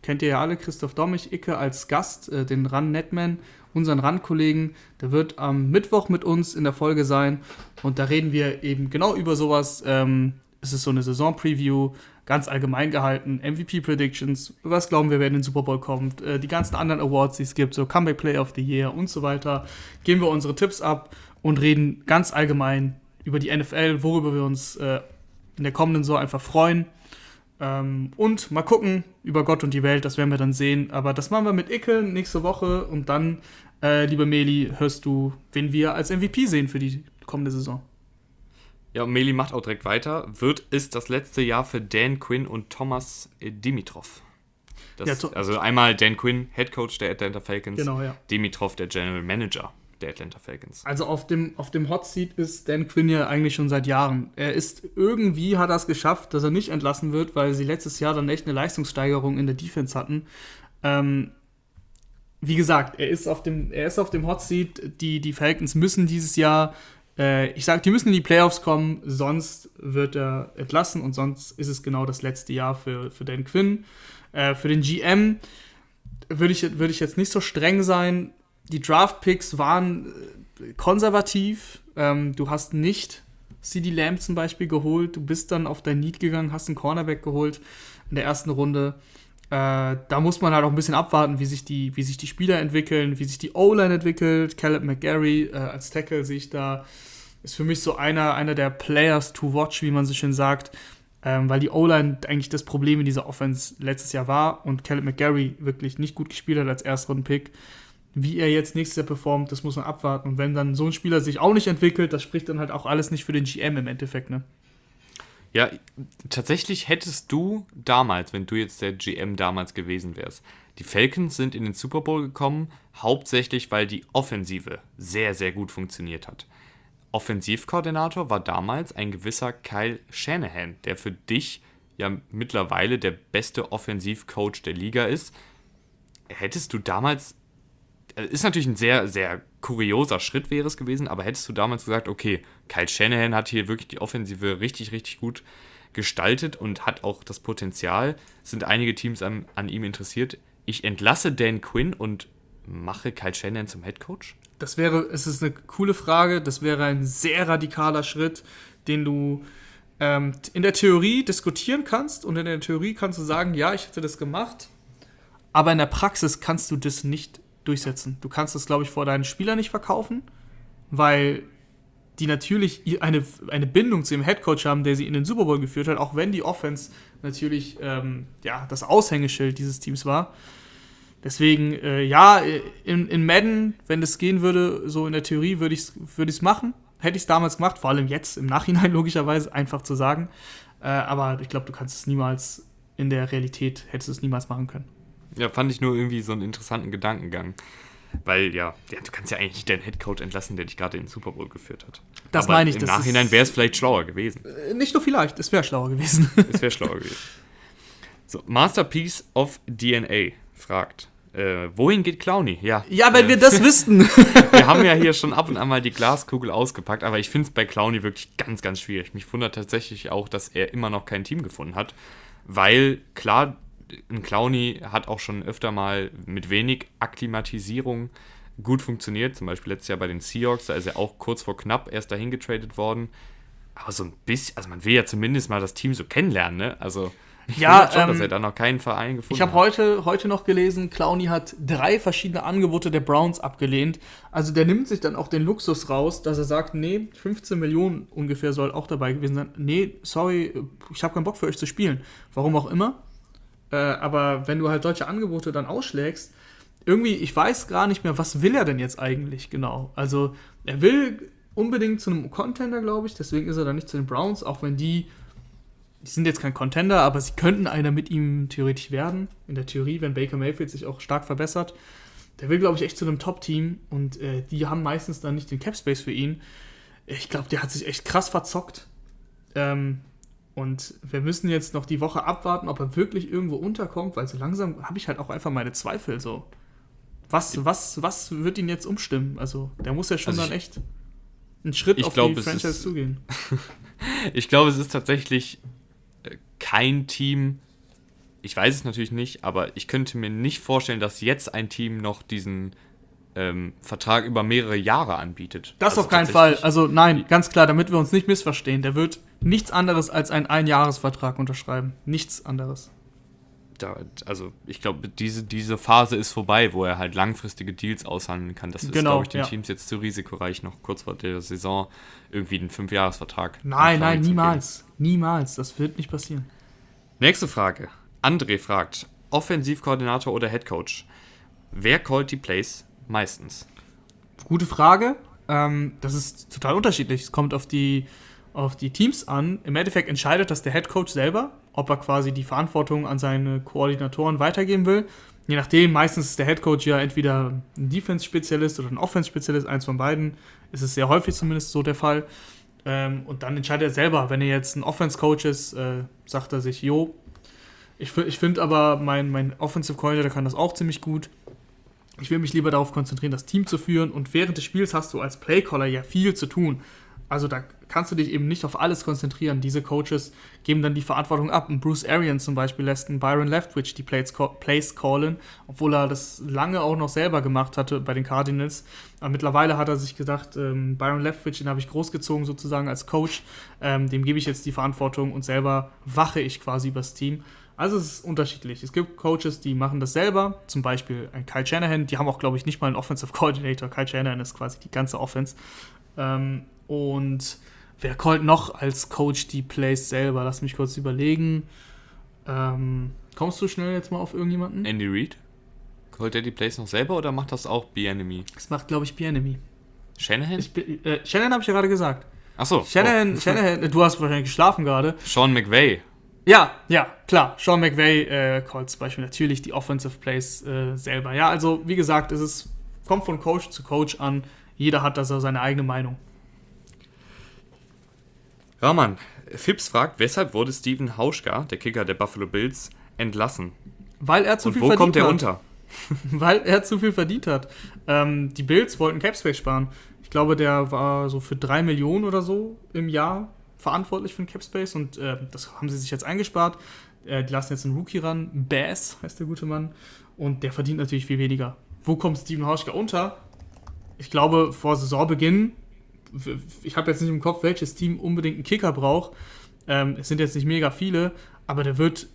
kennt ihr ja alle, Christoph Dommich, Icke als Gast, äh, den Run Netman, unseren Run-Kollegen. Der wird am Mittwoch mit uns in der Folge sein und da reden wir eben genau über sowas. Ähm, es ist so eine Saison-Preview, ganz allgemein gehalten. MVP-Predictions, was glauben wir, wer in den Super Bowl kommt, äh, die ganzen anderen Awards, die es gibt, so Comeback Play of the Year und so weiter. Geben wir unsere Tipps ab und reden ganz allgemein über die NFL, worüber wir uns äh, in der kommenden Saison einfach freuen. Ähm, und mal gucken über Gott und die Welt, das werden wir dann sehen. Aber das machen wir mit Icke nächste Woche und dann, äh, liebe Meli, hörst du, wen wir als MVP sehen für die kommende Saison. Ja, und Meli macht auch direkt weiter. Wird es das letzte Jahr für Dan Quinn und Thomas Dimitrov? Das, ja, also einmal Dan Quinn, Head Coach der Atlanta Falcons, genau, ja. Dimitrov, der General Manager der Atlanta Falcons. Also auf dem, auf dem Hot Seat ist Dan Quinn ja eigentlich schon seit Jahren. Er ist irgendwie hat er es geschafft, dass er nicht entlassen wird, weil sie letztes Jahr dann echt eine Leistungssteigerung in der Defense hatten. Ähm, wie gesagt, er ist auf dem, er ist auf dem Hot Seat. Die, die Falcons müssen dieses Jahr äh, ich sage, die müssen in die Playoffs kommen, sonst wird er entlassen und sonst ist es genau das letzte Jahr für, für Dan Quinn. Äh, für den GM würde ich, würd ich jetzt nicht so streng sein. Die Draft-Picks waren äh, konservativ. Ähm, du hast nicht CD Lamb zum Beispiel geholt. Du bist dann auf dein Need gegangen, hast einen Cornerback geholt in der ersten Runde. Äh, da muss man halt auch ein bisschen abwarten, wie sich die, wie sich die Spieler entwickeln, wie sich die O-Line entwickelt. Caleb McGarry äh, als Tackle sich da ist für mich so einer, einer der Players to watch, wie man so schön sagt, ähm, weil die O-Line eigentlich das Problem in dieser Offense letztes Jahr war und Caleb McGarry wirklich nicht gut gespielt hat als Erstrunden-Pick. Wie er jetzt nächstes Jahr performt, das muss man abwarten. Und wenn dann so ein Spieler sich auch nicht entwickelt, das spricht dann halt auch alles nicht für den GM im Endeffekt, ne? Ja, tatsächlich hättest du damals, wenn du jetzt der GM damals gewesen wärst, die Falcons sind in den Super Bowl gekommen, hauptsächlich weil die Offensive sehr, sehr gut funktioniert hat. Offensivkoordinator war damals ein gewisser Kyle Shanahan, der für dich ja mittlerweile der beste Offensivcoach der Liga ist. Hättest du damals, ist natürlich ein sehr, sehr kurioser Schritt wäre es gewesen, aber hättest du damals gesagt, okay, Kyle Shanahan hat hier wirklich die Offensive richtig, richtig gut gestaltet und hat auch das Potenzial, sind einige Teams an, an ihm interessiert. Ich entlasse Dan Quinn und mache Kyle Shanahan zum Head Coach? Das wäre, es ist eine coole Frage, das wäre ein sehr radikaler Schritt, den du ähm, in der Theorie diskutieren kannst und in der Theorie kannst du sagen, ja, ich hätte das gemacht, aber in der Praxis kannst du das nicht durchsetzen. Du kannst das, glaube ich, vor deinen Spielern nicht verkaufen, weil die natürlich eine, eine Bindung zu dem Headcoach haben, der sie in den Super Bowl geführt hat, auch wenn die Offense natürlich ähm, ja, das Aushängeschild dieses Teams war. Deswegen, äh, ja, in, in Madden, wenn das gehen würde, so in der Theorie, würde ich es würd machen. Hätte ich es damals gemacht, vor allem jetzt im Nachhinein *laughs* logischerweise, einfach zu sagen. Äh, aber ich glaube, du kannst es niemals in der Realität, hättest du es niemals machen können. Ja, fand ich nur irgendwie so einen interessanten Gedankengang. Weil ja, ja du kannst ja eigentlich nicht deinen Headcoach entlassen, der dich gerade in den Super Bowl geführt hat. Das meine ich. Im Nachhinein wäre es vielleicht schlauer gewesen. Äh, nicht nur vielleicht, es wäre schlauer gewesen. *laughs* es wäre schlauer gewesen. So, Masterpiece of DNA fragt. Äh, wohin geht Clowny? Ja. Ja, wenn äh, wir das *laughs* wüssten. wir haben ja hier schon ab und an mal die Glaskugel ausgepackt, aber ich finde es bei Clowny wirklich ganz, ganz schwierig. Mich wundert tatsächlich auch, dass er immer noch kein Team gefunden hat, weil klar, ein Clowny hat auch schon öfter mal mit wenig Akklimatisierung gut funktioniert. Zum Beispiel letztes Jahr bei den Seahawks, da ist er auch kurz vor knapp erst dahin getradet worden. Aber so ein bisschen, also man will ja zumindest mal das Team so kennenlernen, ne? Also ich Ja, schon, ähm, dass er da noch keinen Verein gefunden Ich habe heute, heute noch gelesen, Clowny hat drei verschiedene Angebote der Browns abgelehnt. Also der nimmt sich dann auch den Luxus raus, dass er sagt, nee, 15 Millionen ungefähr soll auch dabei gewesen sein. Nee, sorry, ich habe keinen Bock für euch zu spielen. Warum auch immer. Äh, aber wenn du halt solche Angebote dann ausschlägst, irgendwie, ich weiß gar nicht mehr, was will er denn jetzt eigentlich genau. Also er will unbedingt zu einem Contender, glaube ich. Deswegen ist er dann nicht zu den Browns, auch wenn die die sind jetzt kein Contender, aber sie könnten einer mit ihm theoretisch werden. In der Theorie, wenn Baker Mayfield sich auch stark verbessert. Der will, glaube ich, echt zu einem Top-Team und äh, die haben meistens dann nicht den Cap-Space für ihn. Ich glaube, der hat sich echt krass verzockt. Ähm, und wir müssen jetzt noch die Woche abwarten, ob er wirklich irgendwo unterkommt, weil so langsam habe ich halt auch einfach meine Zweifel so. Was, was, was wird ihn jetzt umstimmen? Also, der muss ja schon Also dann ich- echt einen Schritt ich auf glaub, die Franchise ist- zugehen. *laughs* Ich glaube, es ist tatsächlich äh, kein Team. Ich weiß es natürlich nicht, aber ich könnte mir nicht vorstellen, dass jetzt ein Team noch diesen ähm, Vertrag über mehrere Jahre anbietet. Das Also auf keinen Fall. Also nein, ganz klar, damit wir uns nicht missverstehen. Der wird nichts anderes als einen Einjahresvertrag unterschreiben. Nichts anderes. Da, also ich glaube, diese, diese Phase ist vorbei, wo er halt langfristige Deals aushandeln kann. Das ist, Genau, glaube ich, den ja. Teams jetzt zu risikoreich, noch kurz vor der Saison irgendwie einen Fünfjahresvertrag. Nein, nein, niemals. Niemals. Das wird nicht passieren. Nächste Frage. André fragt, Offensivkoordinator oder Headcoach? Wer callt die Plays meistens? Gute Frage. Ähm, das ist total unterschiedlich. Es kommt auf die, auf die Teams an. Im Endeffekt entscheidet das der Head Coach selber, ob er quasi die Verantwortung an seine Koordinatoren weitergeben will. Je nachdem, meistens ist der Head Coach ja entweder ein Defense-Spezialist oder ein Offense-Spezialist, eins von beiden. Ist es sehr häufig zumindest so der Fall. Ähm, und dann entscheidet er selber. Wenn er jetzt ein Offense-Coach ist, äh, sagt er sich, jo, ich, ich finde aber, mein, mein Offensive Coordinator kann das auch ziemlich gut. Ich will mich lieber darauf konzentrieren, das Team zu führen. Und während des Spiels hast du als Playcaller ja viel zu tun. Also da kannst du dich eben nicht auf alles konzentrieren. Diese Coaches geben dann die Verantwortung ab. Und Bruce Arians zum Beispiel lässt einen Byron Leftwich die Plays, Plays callen, obwohl er das lange auch noch selber gemacht hatte bei den Cardinals. Aber mittlerweile hat er sich gedacht, ähm, Byron Leftwich, den habe ich großgezogen sozusagen als Coach. Ähm, dem gebe ich jetzt die Verantwortung und selber wache ich quasi übers Team. Also es ist unterschiedlich. Es gibt Coaches, die machen das selber, zum Beispiel ein Kyle Shanahan, die haben auch, glaube ich, nicht mal einen Offensive Coordinator. Kyle Shanahan ist quasi die ganze Offense. Ähm, und wer callt noch als Coach die Plays selber? Lass mich kurz überlegen. Ähm, kommst du schnell jetzt mal auf irgendjemanden? Andy Reid? Callt er die Plays noch selber oder macht das auch B-Enemy? Das macht, glaube ich, Bienemy. Shanahan? Ich, äh, Shanahan habe ich ja gerade gesagt. Achso. Shanahan, oh. Shanahan, äh, du hast wahrscheinlich geschlafen gerade. Sean McVay. Ja, ja, klar. Sean McVay äh, callt zum Beispiel natürlich die Offensive Plays äh, selber. Ja, also wie gesagt, es ist, kommt von Coach zu Coach an. Jeder hat da so seine eigene Meinung. Rahman, Phipps fragt, weshalb wurde Steven Hauschka, der Kicker der Buffalo Bills, entlassen? Weil er zu Und viel wo verdient kommt er hat. unter? *laughs* Weil er zu viel verdient hat. Ähm, die Bills wollten Capspace sparen. Ich glaube, der war so für 3 Millionen oder so im Jahr verantwortlich für den Capspace und äh, das haben sie sich jetzt eingespart. Äh, die lassen jetzt einen Rookie ran. Bass heißt der gute Mann. Und der verdient natürlich viel weniger. Wo kommt Steven Hauschka unter? Ich glaube, vor Saisonbeginn, ich habe jetzt nicht im Kopf, welches Team unbedingt einen Kicker braucht. Ähm, es sind jetzt nicht mega viele, aber der wird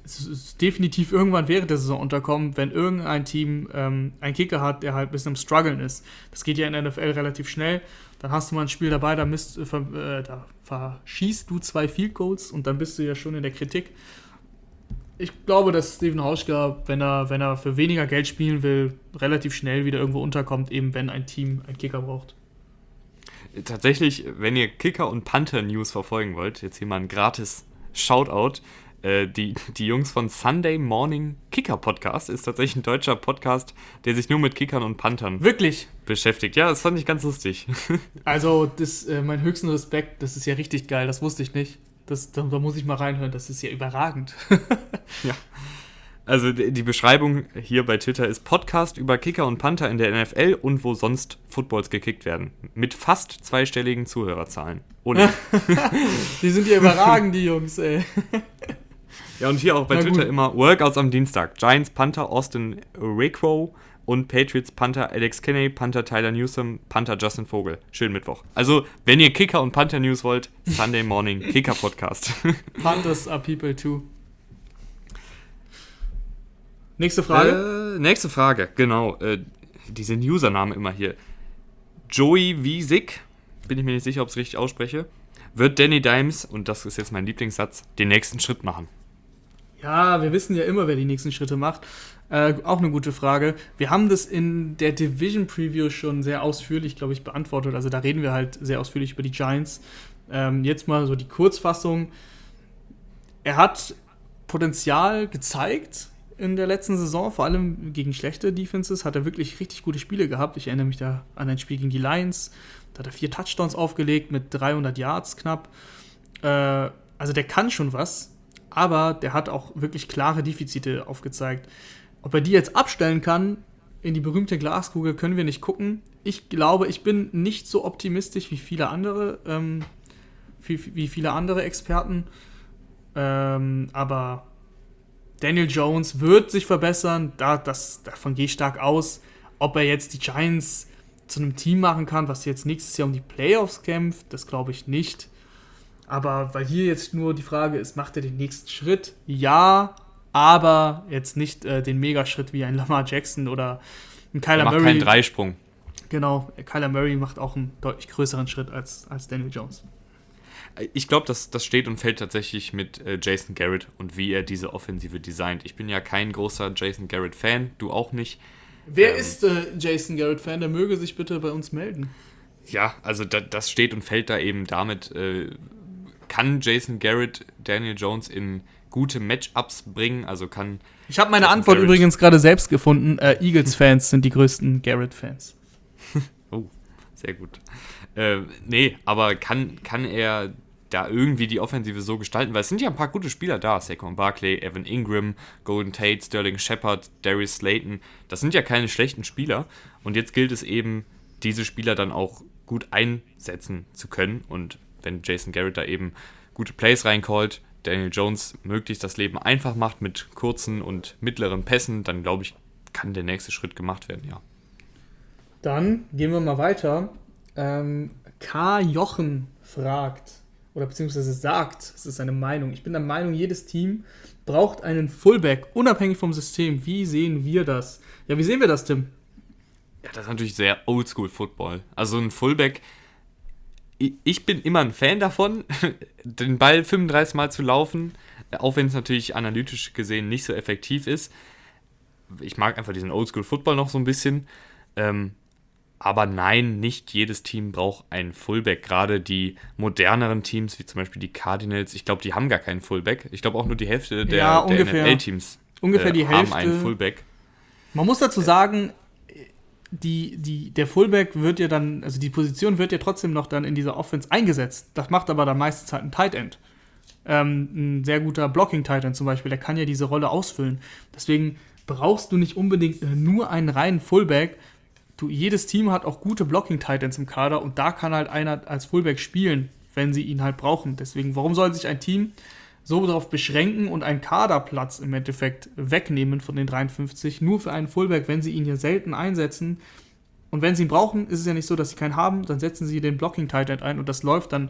definitiv irgendwann während der Saison unterkommen, wenn irgendein Team ähm, einen Kicker hat, der halt ein bisschen im Struggeln ist. Das geht ja in der NFL relativ schnell. Dann hast du mal ein Spiel dabei, da, misst, äh, äh, da verschießt du zwei Field Goals und dann bist du ja schon in der Kritik. Ich glaube, dass Steven Hauschka, wenn er, wenn er für weniger Geld spielen will, relativ schnell wieder irgendwo unterkommt, eben wenn ein Team einen Kicker braucht. Tatsächlich, wenn ihr Kicker und Panther News verfolgen wollt, jetzt hier mal ein gratis Shoutout. Äh, die, die Jungs von Sunday Morning Kicker Podcast ist tatsächlich ein deutscher Podcast, der sich nur mit Kickern und Panthern Wirklich. beschäftigt. Ja, das fand ich ganz lustig. *laughs* Also, das, äh, mein höchsten Respekt, das ist ja richtig geil, das wusste ich nicht. Das, da, da muss ich mal reinhören, das ist ja überragend. *laughs* Also die Beschreibung hier bei Twitter ist Podcast über Kicker und Panther in der NFL und wo sonst Footballs gekickt werden. Mit fast zweistelligen Zuhörerzahlen. Ohne. *laughs* die sind ja überragend, die Jungs, ey. Ja, und hier auch bei Na Twitter gut. immer Workouts am Dienstag. Giants Panther Austin Rickrow und Patriots Panther Alex Kinney, Panther Tyler Newsom, Panther Justin Vogel. Schönen Mittwoch. Also, wenn ihr Kicker und Panther News wollt, Sunday Morning Kicker Podcast. *laughs* Panthers are people too. Nächste Frage. Äh, nächste Frage, genau. Äh, diese Username immer hier. Joey Wiesig, bin ich mir nicht sicher, ob ich es richtig ausspreche, wird Danny Dimes, und das ist jetzt mein Lieblingssatz, den nächsten Schritt machen. Ja, wir wissen ja immer, wer die nächsten Schritte macht. Äh, auch eine gute Frage. Wir haben das in der Division Preview schon sehr ausführlich, glaube ich, beantwortet. Also da reden wir halt sehr ausführlich über die Giants. Ähm, jetzt mal so die Kurzfassung. Er hat Potenzial gezeigt in der letzten Saison, vor allem gegen schlechte Defenses, hat er wirklich richtig gute Spiele gehabt. Ich erinnere mich da an ein Spiel gegen die Lions. Da hat er vier Touchdowns aufgelegt mit 300 Yards knapp. Äh, also der kann schon was, aber der hat auch wirklich klare Defizite aufgezeigt. Ob er die jetzt abstellen kann in die berühmte Glaskugel, können wir nicht gucken. Ich glaube, ich bin nicht so optimistisch wie viele andere, ähm, wie, wie, viele andere Experten. Ähm, aber Daniel Jones wird sich verbessern, da, das, davon gehe ich stark aus. Ob er jetzt die Giants zu einem Team machen kann, was jetzt nächstes Jahr um die Playoffs kämpft, das glaube ich nicht. Aber weil hier jetzt nur die Frage ist, macht er den nächsten Schritt? Ja, aber jetzt nicht äh, den Megaschritt wie ein Lamar Jackson oder ein Kyler macht Murray. keinen Dreisprung. Genau, Kyler Murray macht auch einen deutlich größeren Schritt als, als Daniel Jones. Ich glaube, das, das steht und fällt tatsächlich mit äh, Jason Garrett und wie er diese Offensive designt. Ich bin ja kein großer Jason Garrett-Fan, du auch nicht. Wer ähm, ist äh, Jason Garrett-Fan? Der möge sich bitte bei uns melden. Ja, also da, das steht und fällt da eben damit, äh, kann Jason Garrett Daniel Jones in gute Matchups bringen. Also kann. Ich habe meine Jason Antwort Garrett übrigens gerade selbst gefunden. Äh, Eagles-Fans sind die größten Garrett-Fans. *laughs* oh, sehr gut. Äh, nee, aber kann, kann er da irgendwie die Offensive so gestalten? Weil es sind ja ein paar gute Spieler da. Saquon Barkley, Evan Ingram, Golden Tate, Sterling Shepard, Darius Slayton. Das sind ja keine schlechten Spieler. Und jetzt gilt es eben, diese Spieler dann auch gut einsetzen zu können. Und wenn Jason Garrett da eben gute Plays reincallt, Daniel Jones möglichst das Leben einfach macht mit kurzen und mittleren Pässen, dann glaube ich, kann der nächste Schritt gemacht werden, ja. Dann gehen wir mal weiter. Ähm, K. Jochen fragt, oder beziehungsweise sagt, es ist seine Meinung. Ich bin der Meinung, jedes Team braucht einen Fullback, unabhängig vom System. Wie sehen wir das? Ja, wie sehen wir das, Tim? Ja, das ist natürlich sehr Oldschool-Football. Also ein Fullback ich bin immer ein Fan davon, *laughs* den Ball 35 Mal zu laufen, auch wenn es natürlich analytisch gesehen nicht so effektiv ist. Ich mag einfach diesen Oldschool-Football noch so ein bisschen. Ähm, aber nein, nicht jedes Team braucht einen Fullback. Gerade die moderneren Teams, wie zum Beispiel die Cardinals, ich glaube, die haben gar keinen Fullback. Ich glaube auch nur die Hälfte der, ja, der NFL-Teams ungefähr äh, haben einen Fullback. Man muss dazu sagen, die, die, der Fullback wird ja dann, also die Position wird ja trotzdem noch dann in dieser Offense eingesetzt. Das macht aber dann meistens halt ein Tight End. Ähm, ein sehr guter Blocking-Tight End zum Beispiel, der kann ja diese Rolle ausfüllen. Deswegen brauchst du nicht unbedingt nur einen reinen Fullback. Du, jedes Team hat auch gute Blocking-Tight Ends im Kader und da kann halt einer als Fullback spielen, wenn sie ihn halt brauchen. Deswegen, warum soll sich ein Team so darauf beschränken und einen Kaderplatz im Endeffekt wegnehmen von den 53, nur für einen Fullback, wenn sie ihn hier selten einsetzen. Und wenn sie ihn brauchen, ist es ja nicht so, dass sie keinen haben, dann setzen sie den Blocking Tight End ein und das läuft dann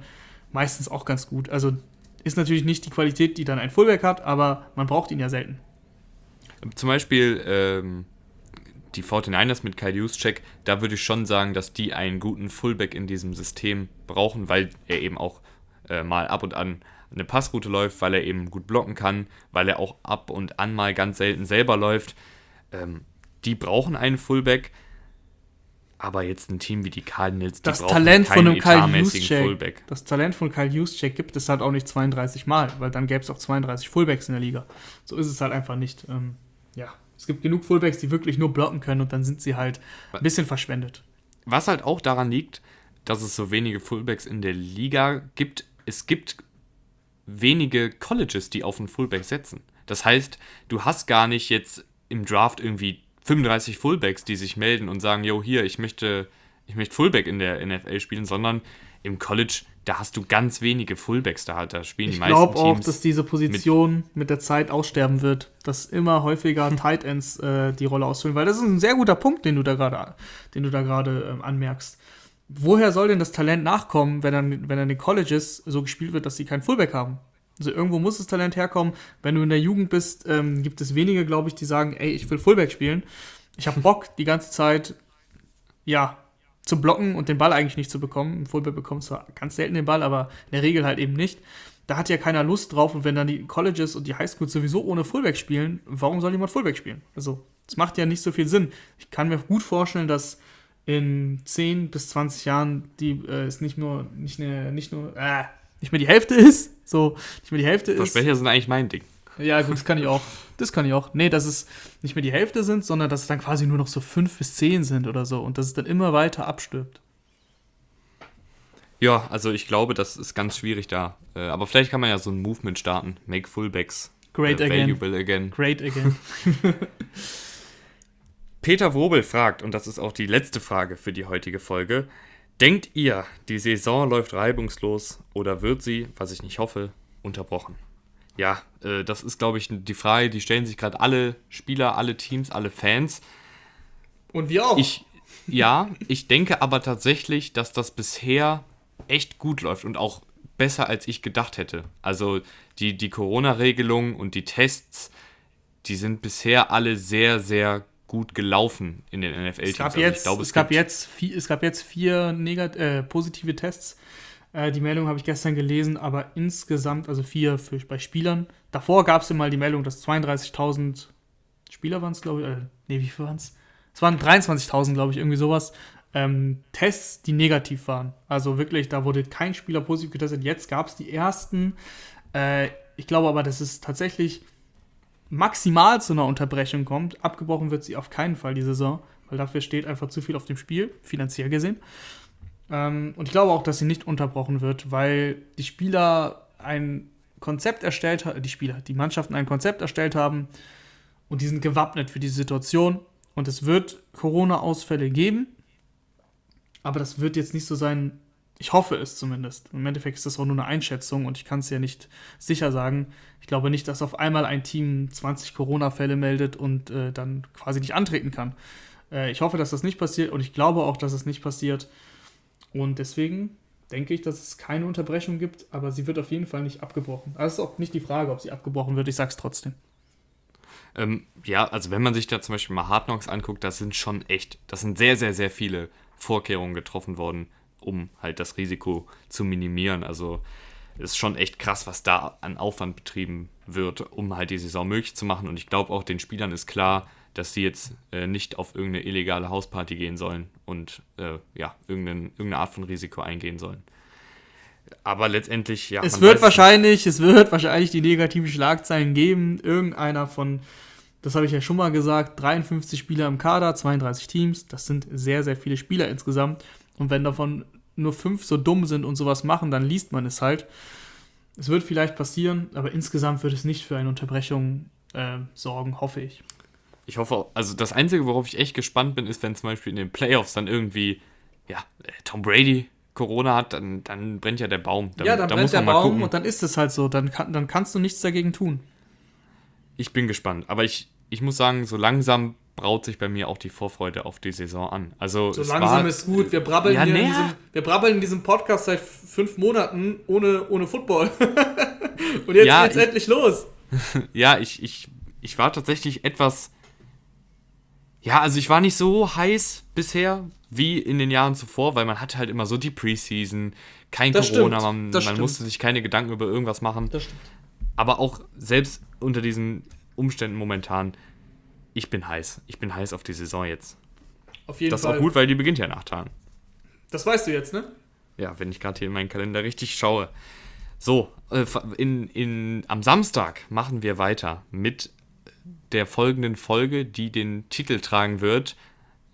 meistens auch ganz gut. Also ist natürlich nicht die Qualität, die dann ein Fullback hat, aber man braucht ihn ja selten. Zum Beispiel ähm, die 49ers mit Kyle Juszczyk, da würde ich schon sagen, dass die einen guten Fullback in diesem System brauchen, weil er eben auch äh, mal ab und an eine Passroute läuft, weil er eben gut blocken kann, weil er auch ab und an mal ganz selten selber läuft. Ähm, die brauchen einen Fullback, aber jetzt ein Team wie die Cardinals, das Talent von einem Kyle Juszczyk, Das Talent von Kyle Juszczyk gibt es halt auch nicht 32 Mal, weil dann gäbe es auch 32 Fullbacks in der Liga. So ist es halt einfach nicht. Ähm, ja, es gibt genug Fullbacks, die wirklich nur blocken können und dann sind sie halt ein bisschen verschwendet. Was halt auch daran liegt, dass es so wenige Fullbacks in der Liga gibt. Es gibt wenige Colleges, die auf einen Fullback setzen. Das heißt, du hast gar nicht jetzt im Draft irgendwie 35 Fullbacks, die sich melden und sagen, yo, hier, ich möchte, ich möchte Fullback in der NFL spielen, sondern im College, da hast du ganz wenige Fullbacks da halt, da spielen ich die meisten Teams. Ich glaube auch, dass diese Position mit, mit, der Zeit aussterben wird, dass immer häufiger *laughs* Tight Ends äh, die Rolle ausfüllen, weil das ist ein sehr guter Punkt, den du da gerade, den du da gerade ähm, anmerkst. Woher soll denn das Talent nachkommen, wenn dann, wenn an den Colleges so gespielt wird, dass sie keinen Fullback haben? Also irgendwo muss das Talent herkommen. Wenn du in der Jugend bist, ähm, gibt es wenige, glaube ich, die sagen, ey, ich will Fullback spielen. Ich habe Bock, die ganze Zeit, ja, zu blocken und den Ball eigentlich nicht zu bekommen. Ein Fullback bekommt zwar ganz selten den Ball, aber in der Regel halt eben nicht. Da hat ja keiner Lust drauf und wenn dann die Colleges und die Highschools sowieso ohne Fullback spielen, warum soll jemand Fullback spielen? Also, es macht ja nicht so viel Sinn. Ich kann mir gut vorstellen, dass in 10 bis 20 Jahren die äh, es nicht nur nicht, ne, nicht nur äh, nicht mehr die Hälfte ist, so nicht mehr die Hälfte ist. Versprecher sind eigentlich mein Ding. Ja, gut, das kann ich auch. *laughs* Das kann ich auch. Nee, dass es nicht mehr die Hälfte sind, sondern dass es dann quasi nur noch so 5 bis 10 sind oder so und dass es dann immer weiter abstirbt. Ja, also ich glaube, das ist ganz schwierig da. Äh, aber vielleicht kann man ja so ein Movement starten. Make Fullbacks Great uh, again. again. Great again. *laughs* Peter Wobel fragt, und das ist auch die letzte Frage für die heutige Folge, denkt ihr, die Saison läuft reibungslos oder wird sie, was ich nicht hoffe, unterbrochen? Ja, äh, das ist, glaube ich, die Frage, die stellen sich gerade alle Spieler, alle Teams, alle Fans. Und wir auch. Ich, ja, ich denke aber tatsächlich, dass das bisher echt gut läuft und auch besser, als ich gedacht hätte. Also die, die Corona-Regelung und die Tests, die sind bisher alle sehr, sehr gut gelaufen in den NFL-Teams. Es gab also glaube, es, es gab jetzt vier, es gab jetzt vier negat äh, positive Tests. Äh, die Meldung habe ich gestern gelesen, aber insgesamt, also vier für, bei Spielern. Davor gab es mal die Meldung, dass 32.000 Spieler waren es, glaube ich. Äh, nee, wie viel waren es? Es waren 23.000, glaube ich, irgendwie sowas. Ähm, Tests, die negativ waren. Also wirklich, da wurde kein Spieler positiv getestet. Jetzt gab es die ersten. Äh, ich glaube aber, dass es tatsächlich maximal zu einer Unterbrechung kommt. Abgebrochen wird sie auf keinen Fall die Saison, weil dafür steht einfach zu viel auf dem Spiel, finanziell gesehen. Ähm, und ich glaube auch, dass sie nicht unterbrochen wird, weil die Spieler ein Konzept erstellt haben, die Spieler, die Mannschaften ein Konzept erstellt haben und die sind gewappnet für diese Situation. Und es wird Corona-Ausfälle geben, aber das wird jetzt nicht so sein, ich hoffe es zumindest. Im Endeffekt ist das auch nur eine Einschätzung und ich kann es ja nicht sicher sagen. Ich glaube nicht, dass auf einmal ein Team 20 Corona-Fälle meldet und äh, dann quasi nicht antreten kann. Äh, ich hoffe, dass das nicht passiert und ich glaube auch, dass es nicht passiert. Und deswegen denke ich, dass es keine Unterbrechung gibt, aber sie wird auf jeden Fall nicht abgebrochen. Es ist auch nicht die Frage, ob sie abgebrochen wird. Ich sag's trotzdem. Ähm, ja, also wenn man sich da zum Beispiel mal Hard Knocks anguckt, das sind schon echt, das sind sehr, sehr, sehr viele Vorkehrungen getroffen worden um halt das Risiko zu minimieren. Also ist schon echt krass, was da an Aufwand betrieben wird, um halt die Saison möglich zu machen. Und ich glaube auch den Spielern ist klar, dass sie jetzt äh, nicht auf irgendeine illegale Hausparty gehen sollen und äh, ja, irgendeine, irgendeine Art von Risiko eingehen sollen. Aber letztendlich, ja. Es wird wahrscheinlich, es wird wahrscheinlich die negativen Schlagzeilen geben. Irgendeiner von, das habe ich ja schon mal gesagt, 53 Spieler im Kader, 32 Teams. Das sind sehr, sehr viele Spieler insgesamt. Und wenn davon nur fünf so dumm sind und sowas machen, dann liest man es halt. Es wird vielleicht passieren, aber insgesamt wird es nicht für eine Unterbrechung äh, sorgen, hoffe ich. Ich hoffe, also das Einzige, worauf ich echt gespannt bin, ist, wenn zum Beispiel in den Playoffs dann irgendwie, ja, Tom Brady Corona hat, dann, dann brennt ja der Baum. Dann, ja, dann, dann brennt der Baum gucken. und dann ist es halt so. Dann, kann, dann kannst du nichts dagegen tun. Ich bin gespannt. Aber ich, ich muss sagen, so langsam braut sich bei mir auch die Vorfreude auf die Saison an. Also so langsam war, ist gut. Wir brabbeln, ja, hier in diesem, wir brabbeln in diesem Podcast seit fünf Monaten ohne, ohne Football. *laughs* Und jetzt ja, geht's ich, endlich los. *laughs* ja, ich, ich, ich war tatsächlich etwas. Ja, also ich war nicht so heiß bisher wie in den Jahren zuvor, weil man hatte halt immer so die Preseason, kein das Corona, stimmt, man, man musste sich keine Gedanken über irgendwas machen. Das stimmt. Aber auch selbst unter diesen Umständen momentan ich bin heiß. Ich bin heiß auf die Saison jetzt. Auf jeden das Fall. Das ist auch gut, weil die beginnt ja nach Tagen. Das weißt du jetzt, ne? Ja, wenn ich gerade hier in meinen Kalender richtig schaue. So, äh, in, in, am Samstag machen wir weiter mit der folgenden Folge, die den Titel tragen wird: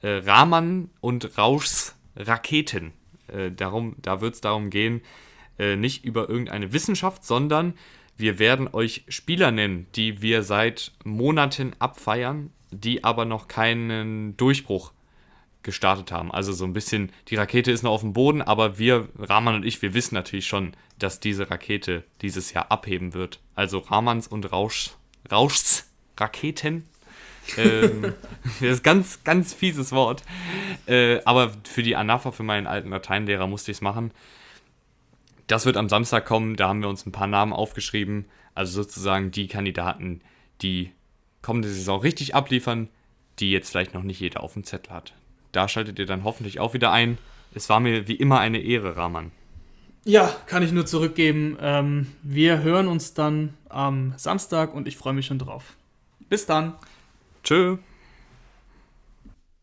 äh, Rahman und Rauschs Raketen. Äh, darum, da wird es darum gehen, äh, nicht über irgendeine Wissenschaft, sondern Wir werden euch Spieler nennen, die wir seit Monaten abfeiern, die aber noch keinen Durchbruch gestartet haben. Also so ein bisschen, die Rakete ist noch auf dem Boden, aber wir, Rahman und ich, wir wissen natürlich schon, dass diese Rakete dieses Jahr abheben wird. Also Rahmans und Rausch, Rauschs Raketen. ähm, *laughs* das ist ganz, ganz fieses Wort. Äh, aber für die Anafa, für meinen alten Lateinlehrer, musste ich es machen. Das wird am Samstag kommen, da haben wir uns ein paar Namen aufgeschrieben. Also sozusagen die Kandidaten, die kommende Saison richtig abliefern, die jetzt vielleicht noch nicht jeder auf dem Zettel hat. Da schaltet ihr dann hoffentlich auch wieder ein. Es war mir wie immer eine Ehre, Rahman. Ja, kann ich nur zurückgeben. Ähm, wir hören uns dann am Samstag und ich freue mich schon drauf. Bis dann. Tschö.